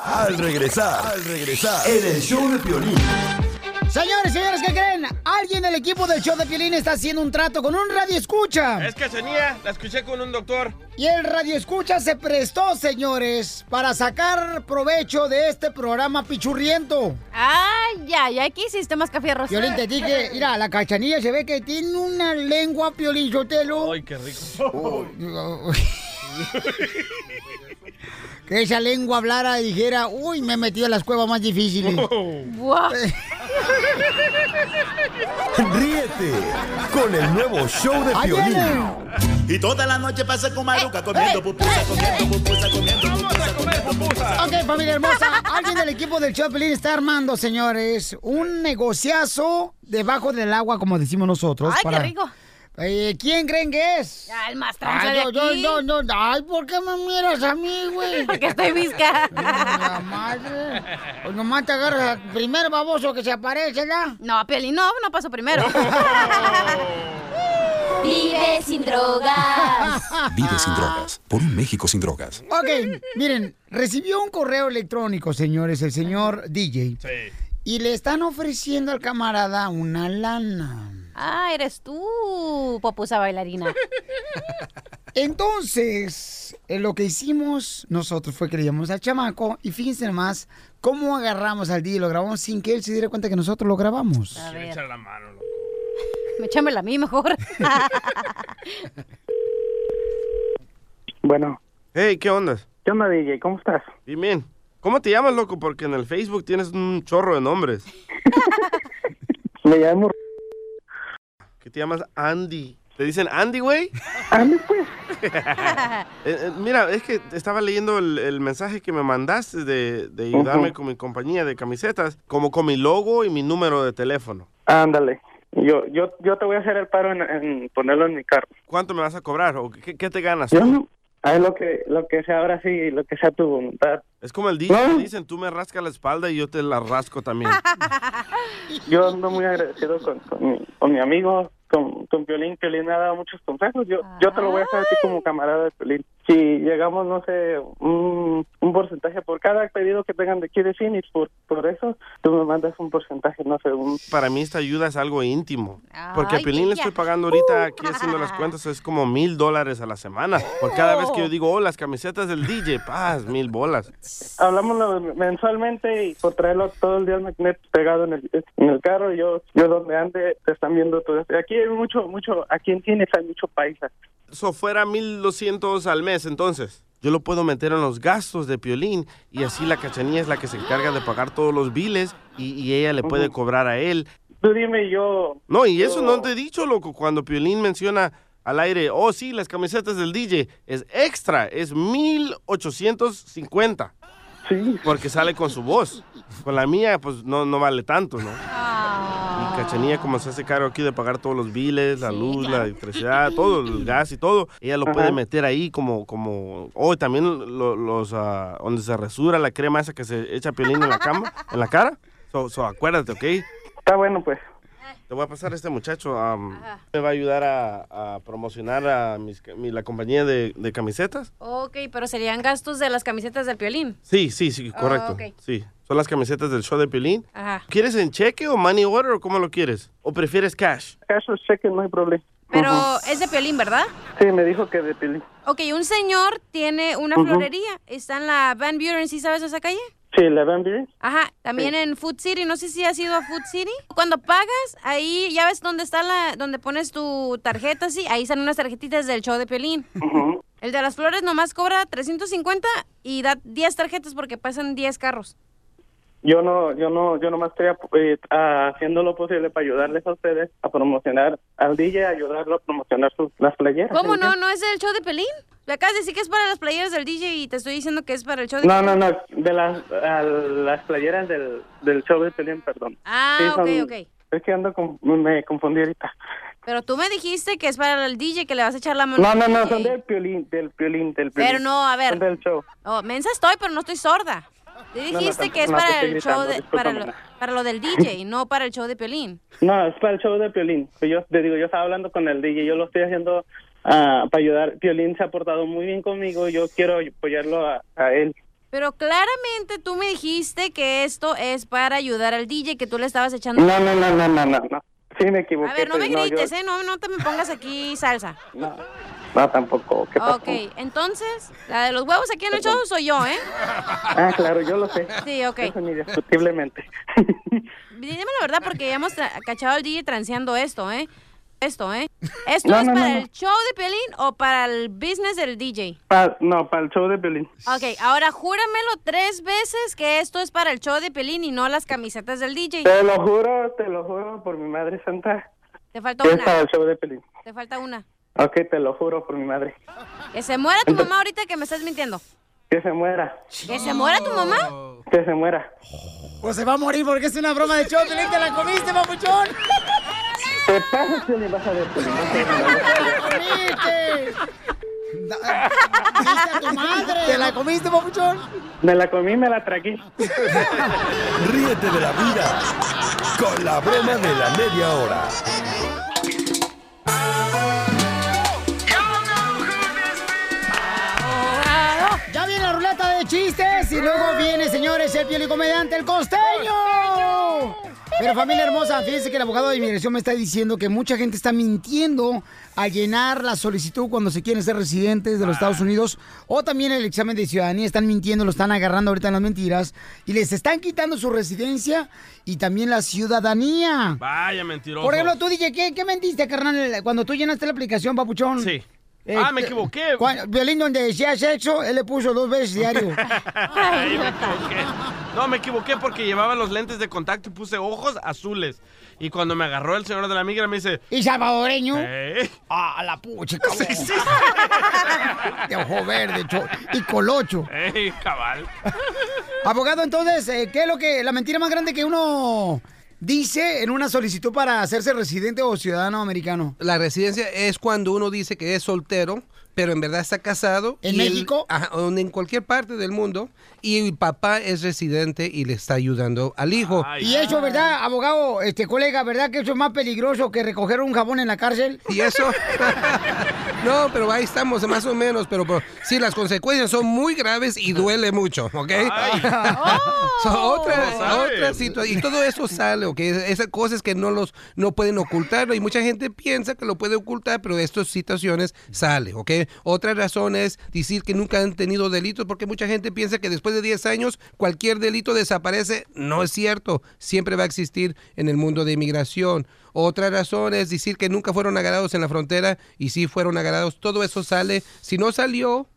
Al regresar, al regresar, en el show de Piolín. Señores, señores, ¿qué creen? Alguien del equipo del show de Piolín está haciendo un trato con un radio escucha. Es cachanía, la escuché con un doctor. Y el radio escucha se prestó, señores, para sacar provecho de este programa pichurriento. Ay, ya, ya aquí hiciste más café rosa. Piolín, te dije, (laughs) mira, la cachanilla se ve que tiene una lengua, Piolín Sotelo. Ay, qué rico. (laughs) que esa lengua hablara y dijera, uy, me he metido en las cuevas más difíciles. (laughs) (laughs) Ríete con el nuevo show de Piolín. Y toda la noche pasa con Maruca comiendo pupusa, comiendo pupusa, comiendo pupusa, comiendo pupusa. Ok, familia hermosa, alguien del equipo del Chopelín está armando, señores, un negociazo debajo del agua, como decimos nosotros. Ay, qué rico. Eh, ¿Quién creen que es? Ya, el más tranza Ay, de yo, ay, ¿por qué me miras a mí, güey? (laughs) Porque estoy visca. (laughs) La madre. Pues nomás te agarras al primer baboso que se aparece, ¿ya? No, Piolín, no, no paso primero. (laughs) Vive sin drogas. Vive sin drogas. Por un México sin drogas. Ok, miren, recibió un correo electrónico, señores, el señor DJ. Y le están ofreciendo al camarada una lana. Ah, eres tú, popusa bailarina. (laughs) Entonces, eh, lo que hicimos nosotros fue que le llamamos al chamaco y fíjense nomás cómo agarramos al DJ y lo grabamos sin que él se diera cuenta que nosotros lo grabamos. A ver. La mano, loco. (laughs) Échamela a mí mejor. (laughs) Bueno. Hey, ¿qué onda? ¿Qué onda, DJ? ¿Cómo estás? Bien, bien. ¿Cómo te llamas, loco? Porque en el Facebook tienes un chorro de nombres. Me llamo... ¿Qué te llamas Andy? ¿Te dicen Andy, güey? Andy, pues. (laughs) Eh, eh, mira, es que estaba leyendo el, el mensaje que me mandaste de, de ayudarme con mi compañía de camisetas, como con mi logo y mi número de teléfono. Ándale. Yo, yo, yo te voy a hacer el paro en, en ponerlo en mi carro. ¿Cuánto me vas a cobrar? ¿O qué, qué te ganas? Yo no... Haz lo que, lo que sea ahora sí, lo que sea tu voluntad. Es como el DJ, que dicen, tú me rascas la espalda y yo te la rasco también. (laughs) Yo ando muy agradecido con, con, mi, con mi amigo, con, con Piolín. Piolín me ha dado muchos consejos. Yo, yo te lo voy a hacer a ti como camarada de Piolín. Si llegamos, no sé, un, un porcentaje por cada pedido que tengan de aquí de Phoenix, por, por eso, tú me mandas un porcentaje, no sé, un... Para mí esta ayuda es algo íntimo. Porque a Pelín le estoy pagando ahorita, aquí haciendo las cuentas, es como mil dólares a la semana. Por cada vez que yo digo, oh, las camisetas del DJ, paz, mil bolas. Hablamos mensualmente y por traerlo todo el día al magnet pegado en el, en el carro, yo yo donde ande te están viendo todo esto. Aquí hay mucho, mucho, aquí en Tienes hay mucho paisa. Eso fuera mil doscientos al mes, entonces. Yo lo puedo meter en los gastos de Piolín y así la cachanilla es la que se encarga de pagar todos los biles y, y ella le puede cobrar a él. Tú dime yo... No, y eso yo- no te he dicho, loco. Cuando Piolín menciona al aire, oh, sí, las camisetas del DJ, es extra, es 1850. Sí. Porque sale con su voz. Con la mía, pues no, no vale tanto, ¿no? Y Cachanilla, como se hace cargo aquí de pagar todos los biles, la luz, la electricidad, todo, el gas y todo, ella lo puede meter ahí como, como, oh, también lo- los, ah, donde se resura la crema esa que se echa Piolín en la cama, en la cara. So, so, acuérdate, ¿ok? Está bueno, pues. Te voy a pasar a este muchacho. am, me va a ayudar a, a promocionar a mis- mi- la compañía de, de camisetas. Ok, pero serían gastos de las camisetas del piolín. Sí, sí, sí, Ah, correcto. ok. Sí, son las camisetas del show de Pilín. Ajá. ¿Quieres en cheque o money order o cómo lo quieres? ¿O prefieres cash? Cash o cheque, no hay problema. Pero es de piolín, ¿verdad? Sí, me dijo que de Piolín. Ok, un señor tiene una florería. Está en la Van Buren, ¿sí sabes esa calle? Sí, Van Buren. Ajá, también en Food City, no sé si has ido a Food City. Cuando pagas, ahí ya ves dónde está la, donde pones tu tarjeta, sí, ahí están unas tarjetitas del show de Piolín. El de las flores nomás cobra 350 y da 10 tarjetas porque pasan 10 carros. Yo no, yo no, yo nomás estoy eh, haciendo lo posible para ayudarles a ustedes a promocionar al DJ, ayudarlo a promocionar sus, las playeras. ¿Cómo ¿sí no? ¿No es el show de Pelín? Me acabas de decir que es para las playeras del DJ y te estoy diciendo que es para el show de No, no, Piolín. no, de las, a las playeras del, del show de Pelín, perdón. Ah, Sí, ok, son- ok. Es que ando con, me confundí ahorita. Pero tú me dijiste que es para el DJ, que le vas a echar la mano. No, no, no, son del Piolín, del Piolín, del Piolín. Pero no, a ver. Son del show. Oh, mensa estoy, pero no estoy sorda. Te no, dijiste tampoco- que es no, para el show de, para, lo, para lo del DJ, (laughs) no para el show de Pelín. No, es para el show de Piolín. Yo te digo, yo estaba hablando con el DJ, yo lo estoy haciendo ah, para ayudar. Piolín se ha portado muy bien conmigo, yo quiero apoyarlo a, a él. Pero claramente tú me dijiste que esto es para ayudar al DJ, que tú le estabas echando. No, no, no, no, no, no, no. Sí me equivoqué. A ver, no me pero grites, yo- ¿eh? No, no te me pongas aquí salsa. No, no, tampoco. ¿Qué pasó? Ok, entonces, la de los huevos aquí en el show soy yo, ¿eh? Ah, claro, yo lo sé. Sí, ok. Eso indiscutiblemente. Dime la verdad porque ya hemos cachado al DJ transeando esto, ¿eh? Esto, ¿eh? (laughs) ¿Esto No, es no, para no. el show de Pelín o para el business del DJ? Pa- no, para el show de Piolín. Ok, ahora júramelo tres veces que esto es para el show de Pelín y no las camisetas del DJ. Te lo juro, te lo juro por mi madre santa. Te falta que es para una. el show de Piolín. Te falta una. Ok, te lo juro por mi madre. Que se muera tu mamá ahorita que me estás mintiendo. Que se muera. ¿Que se muera tu mamá? Que se muera. Pues se va a morir porque es una broma de show, Piolín, te la comiste, papuchón. Te pasas, Piolín, vas a ver, Piolín, a tu madre! ¿Te la comiste, papuchón? Me la comí, me la tragué. Ríete de la vida con la broma de la media hora. Chistes y luego viene, señores, el piel y comediante, el costeño. Pero familia hermosa, fíjense que el abogado de inmigración me está diciendo que mucha gente está mintiendo al llenar la solicitud cuando se quieren ser residentes de los Estados Unidos o también el examen de ciudadanía. Están mintiendo, lo están agarrando ahorita en las mentiras y les están quitando su residencia y también la ciudadanía. Vaya mentiroso. Por ejemplo, tú dije, ¿qué, qué mentiste, carnal? Cuando tú llenaste la aplicación, papuchón. Sí. Ah, me equivoqué. Cuando- Violín, donde decía sexo, él le puso dos veces diario. (laughs) Ay, me equivoqué. No, me equivoqué porque llevaba los lentes de contacto y puse ojos azules. Y cuando me agarró el señor de la migra me dice... ¿Y salvadoreño? "Eh". Ah, la pucha, cabrón. (laughs) De ojo verde y colocho. Ey, cabal. Abogado, entonces, eh, ¿qué es lo que la mentira más grande que uno dice en una solicitud para hacerse residente o ciudadano americano? La residencia es cuando uno dice que es soltero, pero en verdad está casado. ¿En y él- México? ajá, o en cualquier parte del mundo. Y el papá es residente y le está ayudando al hijo. Y eso, ¿verdad, abogado, este colega, verdad que eso es más peligroso que recoger un jabón en la cárcel? Y eso. (laughs) no, pero ahí estamos, más o menos. Pero, pero sí, las consecuencias son muy graves y duele mucho, ¿ok? Son otras, ¿Cómo sabe? otras situaciones. Y todo eso sale, ¿ok? Esas cosas que no los no pueden ocultar. Y mucha gente piensa que lo puede ocultar, pero estas situaciones sale, ¿ok? Otra razón es decir que nunca han tenido delitos, porque mucha gente piensa que después de 10 años cualquier delito desaparece. No es cierto. Siempre va a existir en el mundo de inmigración. Otra razón es decir que nunca fueron agarrados en la frontera y sí fueron agarrados. Todo eso sale. Si no salió,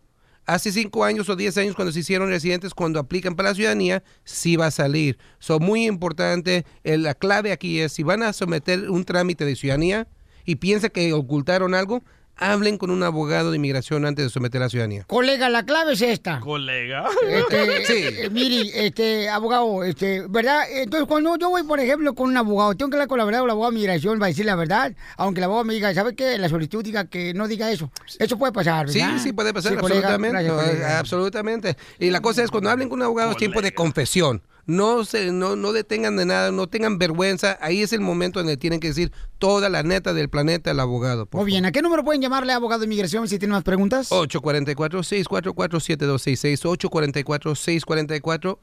hace cinco años o diez años cuando se hicieron residentes, cuando aplican para la ciudadanía, sí va a salir. So, muy importante, la clave aquí es, si van a someter un trámite de ciudadanía y piensa que ocultaron algo, hablen con un abogado de inmigración antes de someter la ciudadanía. Colega, la clave es esta. Colega. Este, (laughs) Sí. eh, mire, este, abogado, este, ¿verdad? Entonces, cuando yo voy, por ejemplo, con un abogado, tengo que hablar con la verdad o el abogado de migración va a decir la verdad, aunque el abogado me diga, ¿sabe qué? La solicitud diga que no diga eso. Eso puede pasar, Sí, ¿verdad? sí, puede pasar, Sí, colega, absolutamente. gracias, colega. absolutamente. Y la cosa es, cuando hablen con un abogado, es tiempo de confesión. No se, no, no detengan de nada, no tengan vergüenza. Ahí es el momento donde tienen que decir toda la neta del planeta al abogado. Muy bien, ¿a qué número pueden llamarle abogado de inmigración si tienen más preguntas? 844-644-7266.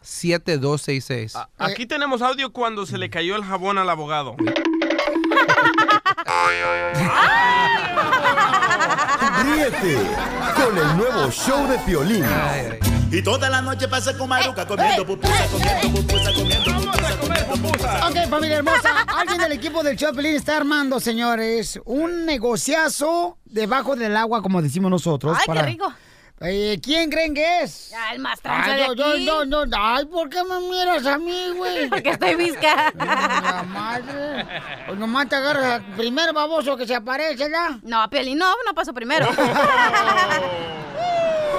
844-644-7266. Ah, Aquí tenemos audio cuando se le cayó el jabón al abogado. (laughs) Ríete con el nuevo show de Piolín. Y toda la noche pasa con Maruca comiendo pupusa, comiendo pupusa, comiendo pupusa, comiendo pupusa. Ok, familia hermosa, alguien del equipo del Choplin está armando, señores, un negociazo debajo del agua, como decimos nosotros. Ay, qué rico. Eh, ¿Quién creen que es? Ya, el más trancha Ay, yo, yo, aquí. yo, yo, ay, ¿por qué me miras a mí, güey? (laughs) Porque estoy visca. La (laughs) madre. Pues nomás te agarras al primer baboso que se aparece, ¿ya? No, Piolín, no, no pasó primero. (laughs)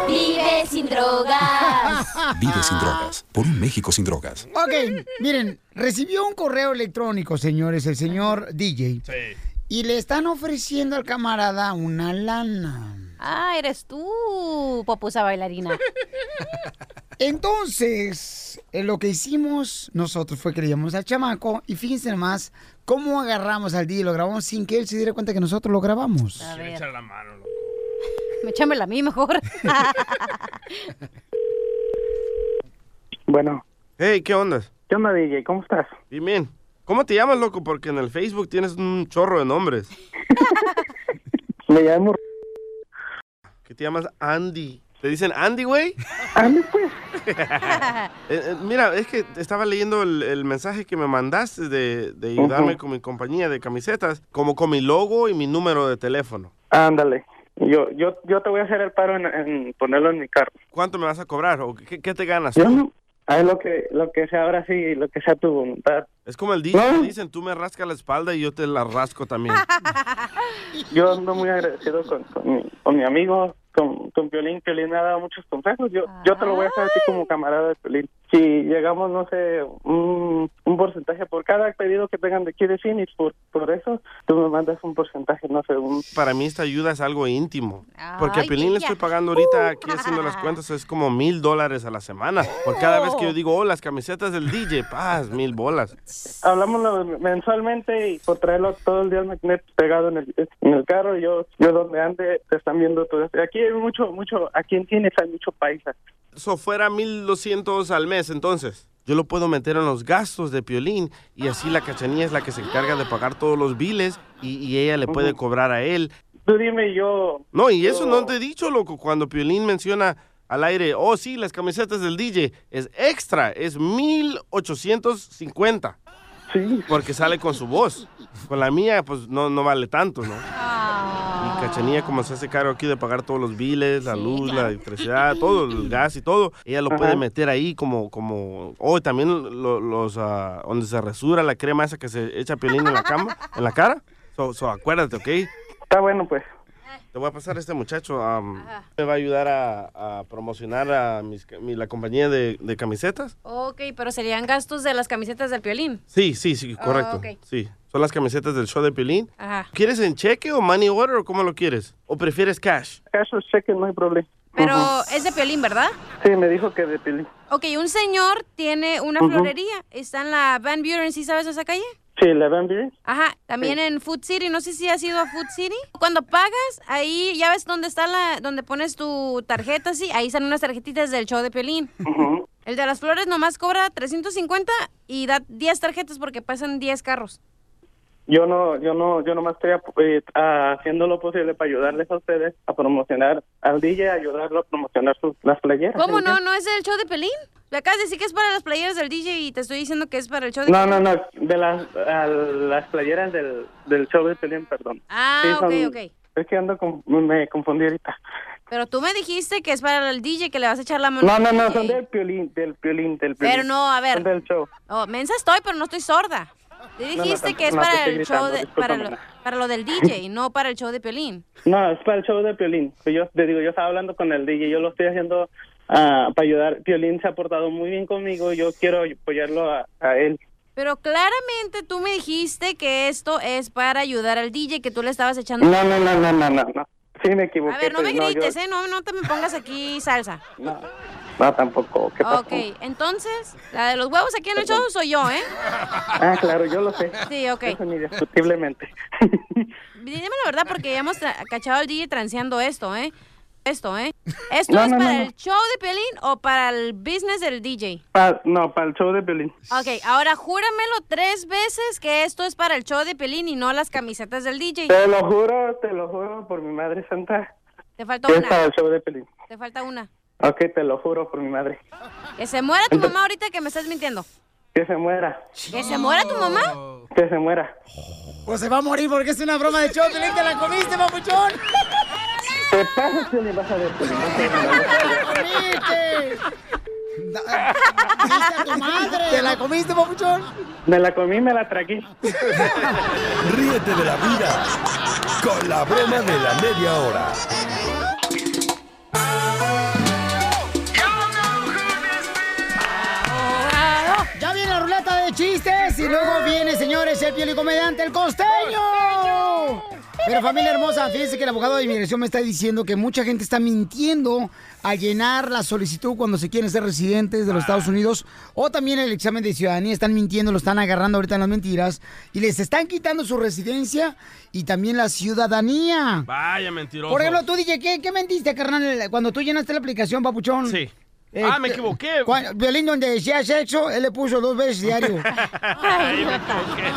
Vive sin drogas. (laughs) Vive sin drogas. Por un México sin drogas. Ok, miren, recibió un correo electrónico, señores, el señor DJ. Y le están ofreciendo al camarada una lana. Ah, eres tú, popusa bailarina. (laughs) Entonces, eh, lo que hicimos nosotros fue que le llamamos al chamaco y fíjense nomás cómo agarramos al DJ y lo grabamos sin que él se diera cuenta que nosotros lo grabamos. A ver. Echar la mano, loco. Échamela a mí mejor. (laughs) Bueno. Hey, ¿qué onda? ¿Qué onda, DJ? ¿Cómo estás? Bien, bien. ¿Cómo te llamas, loco? Porque en el Facebook tienes un chorro de nombres. (laughs) Me llamo... (laughs) ¿Qué te llamas Andy? ¿Te dicen Andy, güey? Andy, pues. Eh, eh, mira, es que estaba leyendo el, el mensaje que me mandaste de, de ayudarme con mi compañía de camisetas, como con mi logo y mi número de teléfono. Ándale. Yo, yo, yo te voy a hacer el paro en, en ponerlo en mi carro. ¿Cuánto me vas a cobrar? ¿O qué, qué te ganas? Yo no... Lo que, lo que sea ahora sí, lo que sea tu voluntad. Es como el DJ, No. dicen, tú me rascas la espalda y yo te la rasco también. Yo ando muy agradecido con, con, mi, con mi amigo, con, con Piolín. Piolín me ha dado muchos consejos. Yo, yo te lo voy a hacer a ti como camarada de Piolín. Si llegamos, no sé, un, un porcentaje por cada pedido que tengan de aquí de Phoenix, por, por eso, tú me mandas un porcentaje, no sé, un... Para mí esta ayuda es algo íntimo. Porque a Pelín le estoy pagando ahorita, aquí haciendo las cuentas, es como mil dólares a la semana. Por cada vez que yo digo, oh, las camisetas del DJ, paz, mil bolas. Hablamos mensualmente y por traerlo todo el día al magnet pegado en el, en el carro, yo yo donde ande te están viendo todo esto. Aquí hay mucho, mucho, aquí en Phoenix hay mucho paisa. Eso fuera 1200 al mes, entonces. Yo lo puedo meter en los gastos de Piolín y así la cachanilla es la que se encarga de pagar todos los biles y, y ella le puede cobrar a él. Tú dime yo... No, y eso no te he dicho, loco. Cuando Piolín menciona al aire, oh, sí, las camisetas del DJ, es extra, es 1850. Sí. Porque sale con su voz. Con la mía, pues no, no vale tanto, ¿no? Cachanilla, como se hace cargo aquí de pagar todos los biles, la luz, la electricidad, todo, el (laughs) gas y todo, ella lo puede meter ahí como, como, oh, también lo- los, ah, donde se resura la crema esa que se echa Piolín en la cama, en la cara. So, so, acuérdate, ¿ok? Está bueno, pues. Te voy a pasar a este muchacho. am, me va a ayudar a, a promocionar a mis mi- la compañía de, de camisetas. ok, pero serían gastos de las camisetas del Piolín. Sí, sí, sí, Ah, correcto. ok. Sí, son las camisetas del show de Piolín. Ajá. ¿Quieres en cheque o money order o cómo lo quieres? ¿O prefieres cash? Cash o cheque, no hay problema. Pero es de Piolín, ¿verdad? Sí, me dijo que de Piolín. Ok, un señor tiene una florería. Está en la Van Buren, ¿sí sabes esa calle? Sí, Van Buren. Ajá, también en Food City, no sé si has ido a Food City. Cuando pagas, ahí ya ves dónde está la, donde pones tu tarjeta, sí, ahí están unas tarjetitas del show de Piolín. El de las flores nomás cobra 350 y da 10 tarjetas porque pasan 10 carros. Yo no, yo no, yo nomás estoy eh, haciendo lo posible para ayudarles a ustedes a promocionar al DJ, ayudarlo a promocionar sus, las playeras. ¿Cómo no? ¿No es el show de Pelín? Me acabas de decir que es para las playeras del DJ y te estoy diciendo que es para el show de No, no, no, de las, a las playeras del, del show de Pelín, perdón. Ah, Sí, ok, son- ok. Es que ando con, me confundí ahorita. Pero tú me dijiste que es para el DJ que le vas a echar la mano. No, no, no, son del Piolín, del Piolín, del Piolín. Pero no, a ver. Son del show. Oh, mensa estoy, pero no estoy sorda. Te No, no, dijiste tampoco- que es no, para el show de, para, lo, para lo del DJ, (laughs) no para el show de Piolín. No, es para el show de Piolín. Yo te digo, yo estaba hablando con el DJ, yo lo estoy haciendo ah, para ayudar. Piolín se ha portado muy bien conmigo, yo quiero apoyarlo a, a él. Pero claramente tú me dijiste que esto es para ayudar al DJ, que tú le estabas echando... No, no, no, no, no, no, no. Sí me equivoqué. A ver, no me pero yo- grites, ¿eh? No, no te me pongas aquí salsa. No. No, tampoco. ¿Qué pasó? Ok, entonces, la de los huevos aquí en el show soy yo, ¿eh? Ah, claro, yo lo sé. Sí, ok. Eso indiscutiblemente. Dime la verdad porque ya hemos cachado al DJ transeando esto, ¿eh? Esto, ¿eh? (laughs) ¿Esto No, es no, para no. el show de Pelín o para el business del DJ? Pa- no, para el show de Pelín. Ok, ahora júramelo tres veces que esto es para el show de Pelín y no las camisetas del DJ. Te lo juro, te lo juro por mi madre santa. Te falta que es para una. el show de Pelín. Te falta una. Ok, te lo juro por mi madre. Que se muera tu mamá ahorita que me estás mintiendo. Que se muera. ¿Que se muera tu mamá? Que se muera. Pues se va a morir porque es una broma de show, Piolín, te la comiste, papuchón. (laughs) Te pasas que le vas a ver. Pelín. comiste! Da- Diste a tu madre. ¿Te la comiste, papuchón? Me la comí, me la tragué. Ríete de la vida con la broma de la media hora. Ya viene la ruleta de chistes y luego viene, señores, el piel y comediante, el costeño. Pero familia hermosa, fíjense que el abogado de inmigración me está diciendo que mucha gente está mintiendo al llenar la solicitud cuando se quieren ser residentes de los Estados Unidos o también el examen de ciudadanía, están mintiendo, lo están agarrando ahorita en las mentiras y les están quitando su residencia y también la ciudadanía. Vaya mentiroso. Por ejemplo, tú DJ, ¿qué, qué mentiste, carnal, cuando tú llenaste la aplicación, papuchón? Sí. Eh, ah, me equivoqué. Cuando, Violín, donde decía sexo, él le puso dos veces diario. (laughs) Ay, me equivoqué.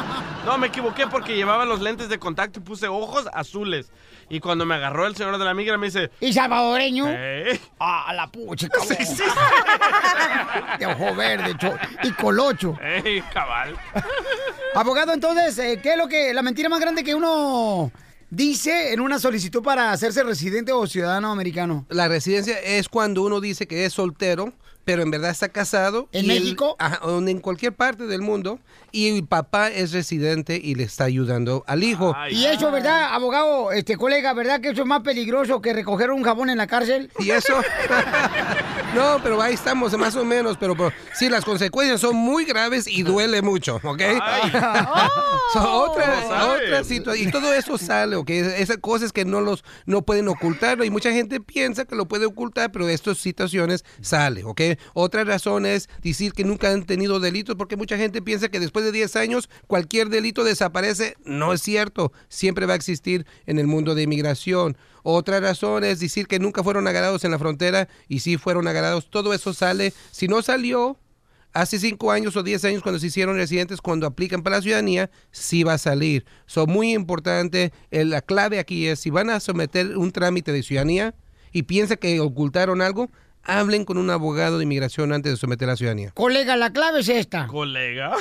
No, me equivoqué porque llevaba los lentes de contacto y puse ojos azules. Y cuando me agarró el señor de la migra me dice... ¿Y salvadoreño? "Eh". Ah, la pucha, (laughs) cabrón. (laughs) De ojo verde cho- y colocho. Ey, cabal. Abogado, entonces, eh, ¿qué es lo que la mentira más grande que uno dice en una solicitud para hacerse residente o ciudadano americano? La residencia es cuando uno dice que es soltero, pero en verdad está casado. ¿En y él- México? ajá, o en cualquier parte del mundo. Y el papá es residente y le está ayudando al hijo. Y eso, ¿verdad, abogado, este colega, verdad que eso es más peligroso que recoger un jabón en la cárcel? ¿Y eso? (laughs) no, pero ahí estamos, más o menos. Pero, pero sí, las consecuencias son muy graves y duele mucho, ¿ok? ¿Cómo (laughs) sabe? otras situaciones. Y todo eso sale, ¿ok? Esas cosas que no los no pueden ocultarlo. Y mucha gente piensa que lo puede ocultar, pero estas situaciones sale, ¿ok? Otra razón es decir que nunca han tenido delitos, porque mucha gente piensa que después de 10 años cualquier delito desaparece. No es cierto. Siempre va a existir en el mundo de inmigración. Otra razón es decir que nunca fueron agarrados en la frontera y sí fueron agarrados. Todo eso sale. Si no salió, hace cinco años o diez años cuando se hicieron residentes, cuando aplican para la ciudadanía, sí va a salir. So, muy importante, la clave aquí es, si van a someter un trámite de ciudadanía y piensa que ocultaron algo, hablen con un abogado de inmigración antes de someter la ciudadanía. Colega, la clave es esta. Colega. (laughs)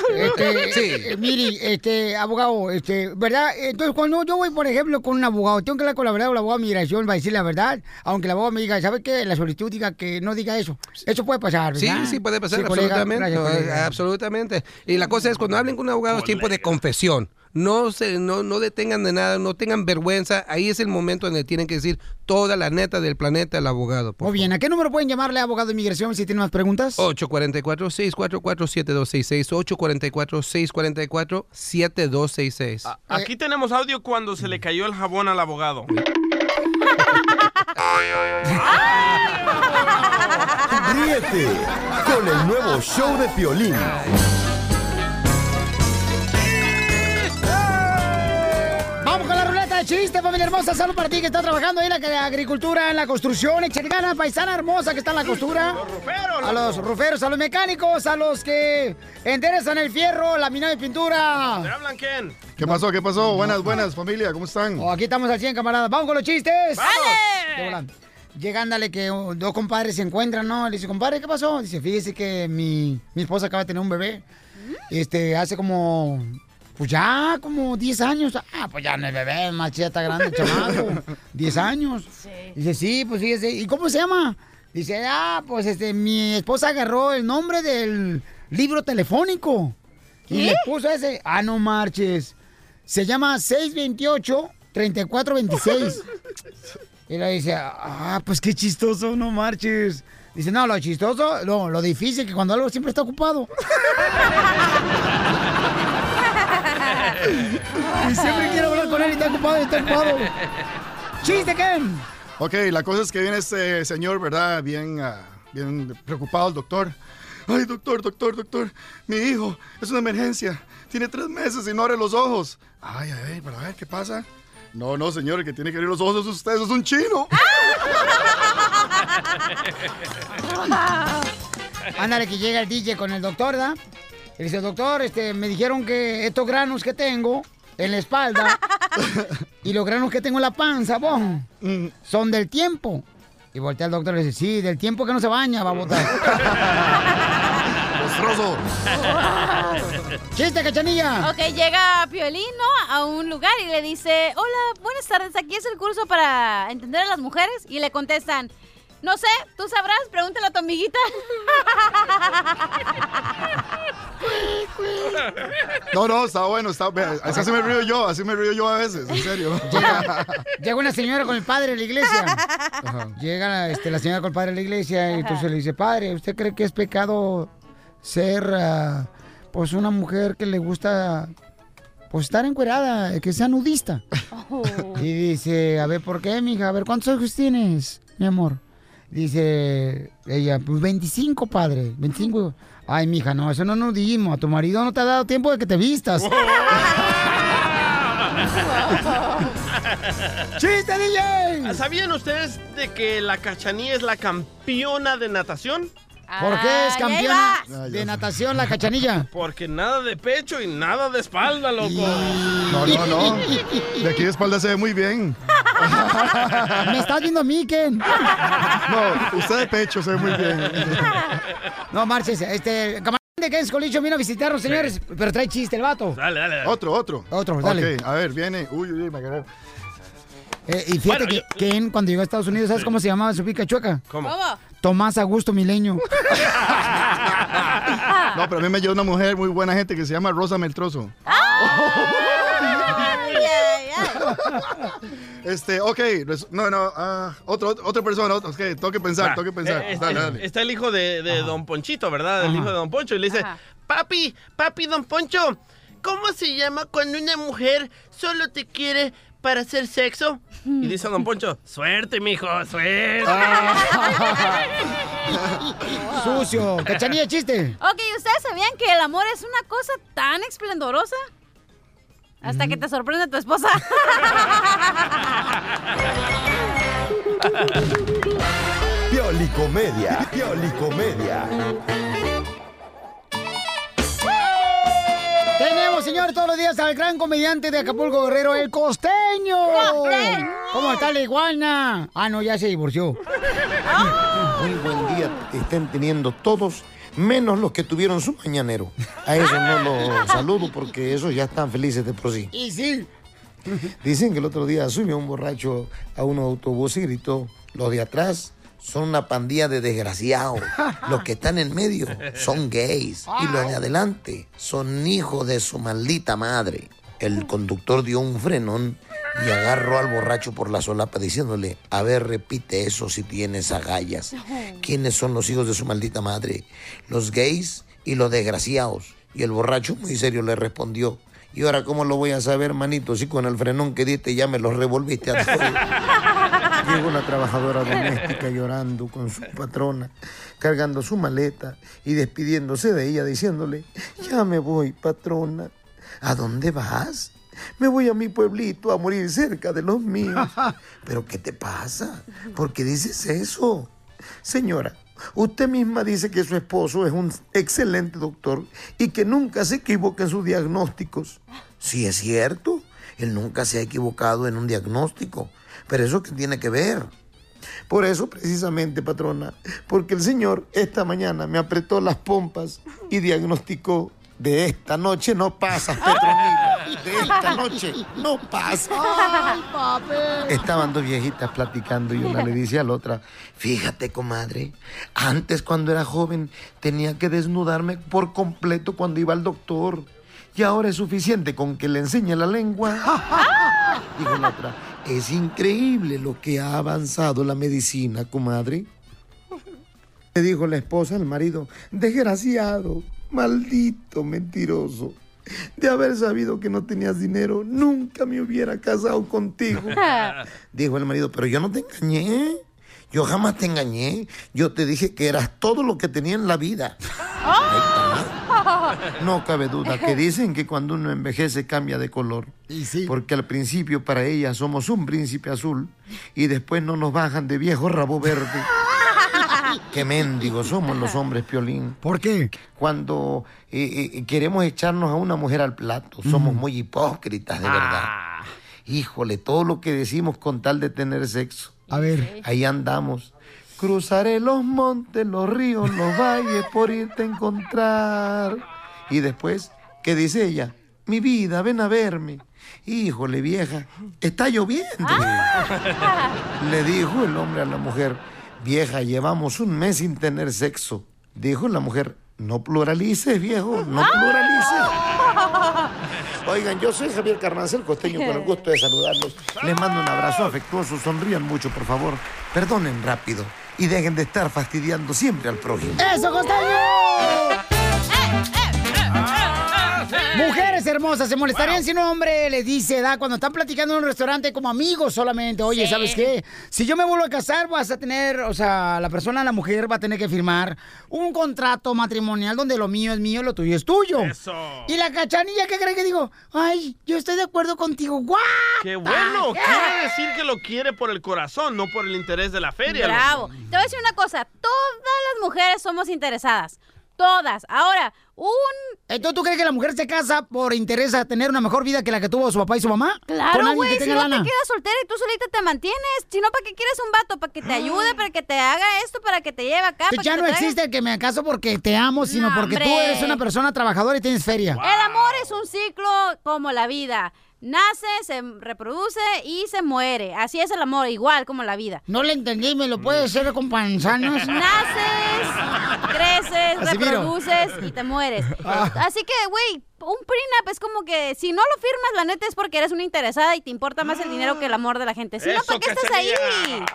Sí. Este, eh, mire, este, abogado, este, ¿verdad? Entonces, cuando yo voy, por ejemplo, con un abogado, tengo que hablar con la verdad o el abogado de migración va a decir la verdad, aunque el abogado me diga, ¿sabe qué? La solicitud diga que no diga eso. Eso puede pasar, Sí, ¿verdad? sí puede pasar, Sí, colega, absolutamente. gracias, no, colega. absolutamente. Y la cosa es, cuando hablen con un abogado es tiempo de confesión. No, se, no, no detengan de nada, no tengan vergüenza. Ahí es el momento que tienen que decir toda la neta del planeta al abogado. Muy bien, ¿a qué número pueden llamarle abogado de migración si tienen más preguntas? 844-644-7266. 844-644-7266. Ah, Aquí tenemos audio cuando se le cayó el jabón al abogado. (laughs) Ríete con el nuevo show de Piolín. De chiste, familia hermosa. Salud para ti que está trabajando ahí en la agricultura, en la construcción. Échale ganas, paisana hermosa que está en la costura. A los ruferos, a los mecánicos, a los que enderezan el fierro, la mina de pintura. ¿Te hablan quién? ¿Qué pasó? ¿Qué pasó? Buenas, buenas, familia, ¿cómo están? Oh, aquí estamos al 100, camaradas. Vamos con los chistes. ¡Vale! Ándale, que dos compadres se encuentran, ¿no? Le dice, compadre, ¿qué pasó? Dice, fíjese que mi, mi esposa acaba de tener un bebé. Este, hace como, pues ya, como 10 años. Ah, pues ya no es bebé, más ya está grande chamaco. (laughs) 10 años. Dice, sí, pues fíjese. ¿Y cómo se llama? Dice, ah, pues este, mi esposa agarró el nombre del libro telefónico. Y le puso ese. Ah, no marches. Se llama 628-3426. Y le dice, ah, pues qué chistoso, no marches. Dice, no, lo chistoso, no, lo difícil que cuando algo siempre está ocupado. (laughs) y siempre quiero hablar con él y está ocupado y está ocupado. ¡Chiste, Ken! Ok, la cosa es que viene este señor, ¿verdad? Bien, ah, bien preocupado el doctor. Ay, doctor, doctor, doctor, mi hijo, es una emergencia. Tiene tres meses y no abre los ojos. Ay, a ver, para ver, ¿qué pasa? No, no, señor, el que tiene que abrir los ojos es usted, es un chino. (laughs) Ándale, que llega el DJ con el doctor, ¿verdad? Y dice, doctor, este, me dijeron que estos granos que tengo en la espalda (laughs) y los granos que tengo en la panza, bon, son del tiempo. Y voltea el doctor y le dice, sí, del tiempo que no se baña, va a botar. (laughs) Monstruoso. (laughs) ¡Chiste, cachanilla! Ok, llega Piolín, ¿no? A un lugar y le dice, hola, buenas tardes, aquí es el curso para entender a las mujeres. Y le contestan, no sé, tú sabrás, pregúntale a tu amiguita. No, no, está bueno, está Así me río yo, así me río yo a veces, en serio. Llega, llega una señora con el padre de la iglesia. Llega la, este, la señora con el padre de la iglesia y entonces le dice, padre, ¿usted cree que es pecado ser ah, pues una mujer que le gusta pues estar encuerada, que sea nudista? Y dice, a ver, ¿por qué, mija? A ver, ¿cuántos ojos tienes, mi amor? Dice ella, pues 25, padre, 25. Ay, mija, no, eso no es nudismo. A tu marido no te ha dado tiempo de que te vistas. (laughs) ¡Chiste, DJ! ¿Sabían ustedes de que la cachanilla es la campeona de natación? ¿Por qué es campeona de natación la cachanilla? (laughs) Porque nada de pecho y nada de espalda, loco. No, no, no. De aquí de espalda se ve muy bien. (laughs) Me estás viendo a mí, Ken. No, usted de pecho se ve muy bien. No, marches, este, camarada de Ken Scolicho vino a visitarnos, señores, pero trae chiste el vato. Dale, dale. dale. Otro, otro. Otro, dale. Ok, a ver, viene. Uy, uy, uy, me agarré. Eh, y fíjate que Ken, cuando llegó a Estados Unidos, ¿sabes cómo se llamaba su pica chueca? ¿Cómo? Tomás Augusto Mileño. (laughs) No, pero a mí me llevó una mujer muy buena gente que se llama Rosa Meltroso. (laughs) Este, ok, res- no, no, ah, otro, otra persona, otro, ok, tengo que pensar, Va, tengo que pensar. eh, Dale, dale. Está el hijo de, de Don Ponchito, ¿verdad? El hijo de Don Poncho. Y le dice, papi, papi, Don Poncho, ¿cómo se llama cuando una mujer solo te quiere para hacer sexo? Y dice Don Poncho, suerte, mijo, suerte. (laughs) Sucio. Cachanilla, chiste. Ok, ¿ustedes sabían que el amor es una cosa tan esplendorosa? Hasta que te sorprende tu esposa. (laughs) Piolicomedia. Piolicomedia. Tenemos, señor, todos los días al gran comediante de Acapulco Guerrero, el costeño. ¿Cómo está la iguana? Ah, no, ya se divorció. Muy buen día estén teniendo todos, menos los que tuvieron su mañanero. A eso no los (laughs) saludo porque esos ya están felices de por sí. Y sí. Dicen que el otro día subió un borracho a un autobús y gritó, los de atrás son una pandilla de desgraciados, los que están en medio son gays y los de adelante son hijos de su maldita madre. El conductor dio un frenón y agarró al borracho por la solapa diciéndole, a ver, repite eso si tienes agallas. ¿Quiénes son los hijos de su maldita madre? Los gays y los desgraciados. Y el borracho muy serio le respondió, ¿y ahora cómo lo voy a saber, manito, si con el frenón que diste ya me los revolviste a todos? (laughs) Llegó una trabajadora doméstica llorando con su patrona, cargando su maleta y despidiéndose de ella, diciéndole, ya me voy, patrona. ¿A dónde vas? Me voy a mi pueblito a morir cerca de los míos. (laughs) ¿Pero qué te pasa? ¿Por qué dices eso? Señora, usted misma dice que su esposo es un excelente doctor y que nunca se equivoca en sus diagnósticos. Sí, es cierto. Él nunca se ha equivocado en un diagnóstico. Pero eso qué tiene que ver. Por eso, precisamente, patrona, porque el señor esta mañana me apretó las pompas y diagnosticó de esta noche no pasa, (laughs) Petronila. De esta noche no pasa. ¡Ay, papi! Estaban dos viejitas platicando y una le dice a la otra, fíjate, comadre, antes cuando era joven tenía que desnudarme por completo cuando iba al doctor. Y ahora es suficiente con que le enseñe la lengua. (laughs) Dijo la otra, es increíble lo que ha avanzado la medicina, comadre. Le dijo la esposa al marido, desgraciado, maldito, mentiroso. De haber sabido que no tenías dinero, nunca me hubiera casado contigo. (laughs) Dijo el marido, pero yo no te engañé. Yo jamás te engañé. Yo te dije que eras todo lo que tenía en la vida. No cabe duda que dicen que cuando uno envejece cambia de color. Porque al principio para ellas somos un príncipe azul y después no nos bajan de viejo rabo verde. Qué mendigos somos los hombres, Piolín. ¿Por qué? Cuando eh, eh, queremos echarnos a una mujer al plato, somos muy hipócritas, de verdad. Híjole, todo lo que decimos con tal de tener sexo. A ver. Ahí andamos. Cruzaré los montes, los ríos, los valles por irte a encontrar. Y después, ¿qué dice ella? Mi vida, ven a verme. Híjole, vieja, está lloviendo. Le dijo el hombre a la mujer, vieja, llevamos un mes sin tener sexo. Dijo la mujer, no pluralices, viejo, no pluralices. (laughs) Oigan, yo soy Javier Carnancel Costeño, con el gusto de saludarlos. Les mando un abrazo afectuoso, sonrían mucho, por favor. Perdonen rápido y dejen de estar fastidiando siempre al prójimo. ¡Eso, costeño! Mujeres hermosas, ¿se molestarían si un hombre les dice, da, cuando están platicando en un restaurante como amigos solamente, oye, Sí. ¿sabes qué? Si yo me vuelvo a casar, vas a tener, o sea, la persona, la mujer va a tener que firmar un contrato matrimonial donde lo mío es mío, lo tuyo es tuyo. Eso. Y la cachanilla, ¿qué cree que digo? Ay, yo estoy de acuerdo contigo. ¡Guau! ¡Qué bueno! Quiere decir que lo quiere por el corazón, no por el interés de la feria. Bravo. loco. Te voy a decir una cosa. Todas las mujeres somos interesadas. Todas. Ahora, un... Entonces, ¿tú crees que la mujer se casa por interés a tener una mejor vida que la que tuvo su papá y su mamá? Claro, güey, si no te quedas soltera y tú solita te mantienes. Si no, ¿para qué quieres un vato? ¿Para que te ayude? ¿Para que te haga esto? ¿Para que te lleve acá? ¿Para ya no traiga? existe el que me caso porque te amo, sino No, porque tú eres una persona trabajadora y tienes feria. El amor es un ciclo como la vida. Nace, se reproduce y se muere. Así es el amor, igual como la vida. No le entendí, ¿me lo puedes hacer con panzanas? (laughs) Naces, creces, reproduces y te mueres. Ah. Así que, güey, un prenup es como que si no lo firmas, la neta es porque eres una interesada y te importa más el dinero que el amor de la gente. Si no, ¿para qué estás ahí?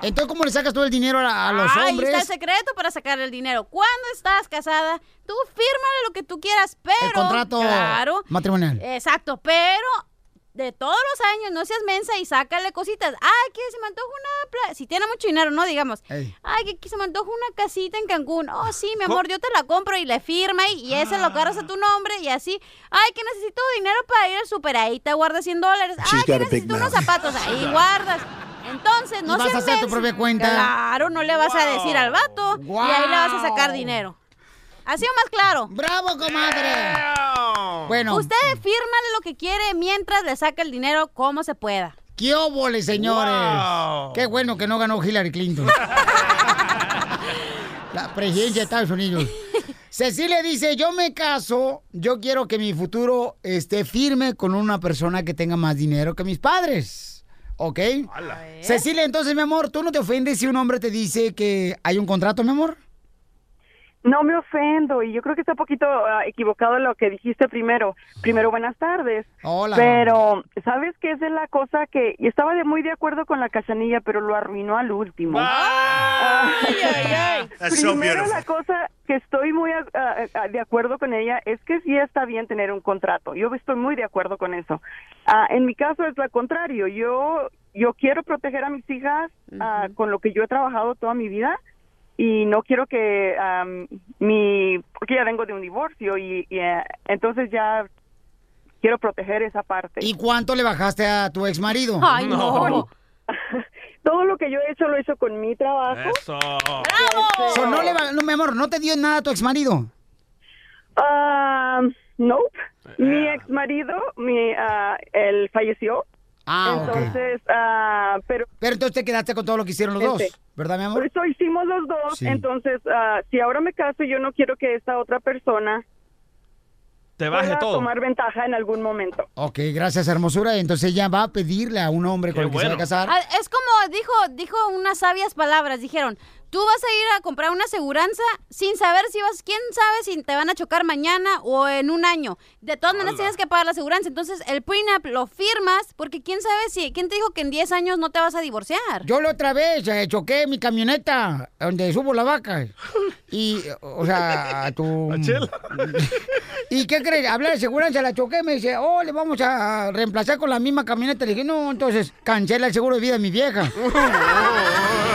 Entonces, ¿cómo le sacas tú el dinero a, a los Ahí hombres? está el secreto para sacar el dinero. Cuando estás casada, tú fírmale lo que tú quieras, pero... El contrato Claro. matrimonial. Exacto, pero de todos los años no seas mensa y sácale cositas. Ay, que se me antoja una... pla- Si tiene mucho dinero, ¿no? Digamos. Ey. Ay, que, se me antoja una casita en Cancún. Oh, sí, mi amor, yo te la compro y le firma y, y ese lo cargas a tu nombre y así. Ay, que necesito dinero para ir al super. Ahí te guardas 100 dólares. Ay, que necesito unos zapatos. Ahí (laughs) guardas. Entonces, no vas a hacer tu mensa. propia cuenta. Claro, no le vas a decir al vato. Y ahí le vas a sacar dinero. ¿Ha sido más claro? ¡Bravo, comadre! Bueno. Usted fírmale lo que quiere mientras le saca el dinero como se pueda. ¡Qué óvole, señores! Wow. ¡Qué bueno que no ganó Hillary Clinton! (laughs) La presidencia de Estados Unidos. Cecilia dice, yo me caso, yo quiero que mi futuro esté firme con una persona que tenga más dinero que mis padres. ¿Ok? Cecilia, entonces, mi amor, ¿tú no te ofendes si un hombre te dice que hay un contrato, mi amor? No me ofendo y yo creo que está un poquito ah, equivocado lo que dijiste primero. Primero, buenas tardes. Hola. Pero, ¿sabes qué es de la cosa que y estaba de muy de acuerdo con la cachanilla, pero lo arruinó al último? Ah, That's (laughs) so Primero la cosa que estoy muy ah, ah, de acuerdo con ella es que sí está bien tener un contrato. Yo estoy muy de acuerdo con eso. Ah, en mi caso es lo contrario. Yo yo quiero proteger a mis hijas ah, con lo que yo he trabajado toda mi vida y no quiero que am, mi porque ya vengo de un divorcio y, y, eh, entonces ya quiero proteger esa parte. ¿Y cuánto le bajaste a tu ex marido? Ay, no. (laughs) Todo lo que yo he hecho lo he hecho con mi trabajo. Eso. So, no, le va- no, mi amor, ¿no te dio nada a tu ex marido? Ah, nope. Mi ex marido, mi, ah, él falleció. Ah, entonces, ah, pero Pero entonces te quedaste con todo lo que hicieron los dos, Este, ¿verdad, mi amor? Por eso hicimos los dos. Sí. Entonces, ah, si ahora me caso, yo no quiero que esta otra persona Te baje pueda todo. tomar ventaja en algún momento. Ok, gracias, hermosura. Entonces ella va a pedirle a un hombre con el que se va a casar. Ah, Es como dijo, dijo unas sabias palabras. Dijeron, tú vas a ir a comprar una aseguranza sin saber si vas, quién sabe si te van a chocar mañana o en un año. De todas maneras tienes que pagar la aseguranza. Entonces el prenup lo firmas porque quién sabe si, quién te dijo que en 10 años no te vas a divorciar. Yo la otra vez eh, choqué mi camioneta donde subo la vaca. Y, o sea, a tu... (laughs) (laughs) ¿Y qué crees? Hablé de seguridad, la choqué, me dice, oh, le vamos a reemplazar con la misma camioneta. Le dije, no, entonces cancela el seguro de vida de mi vieja. (laughs)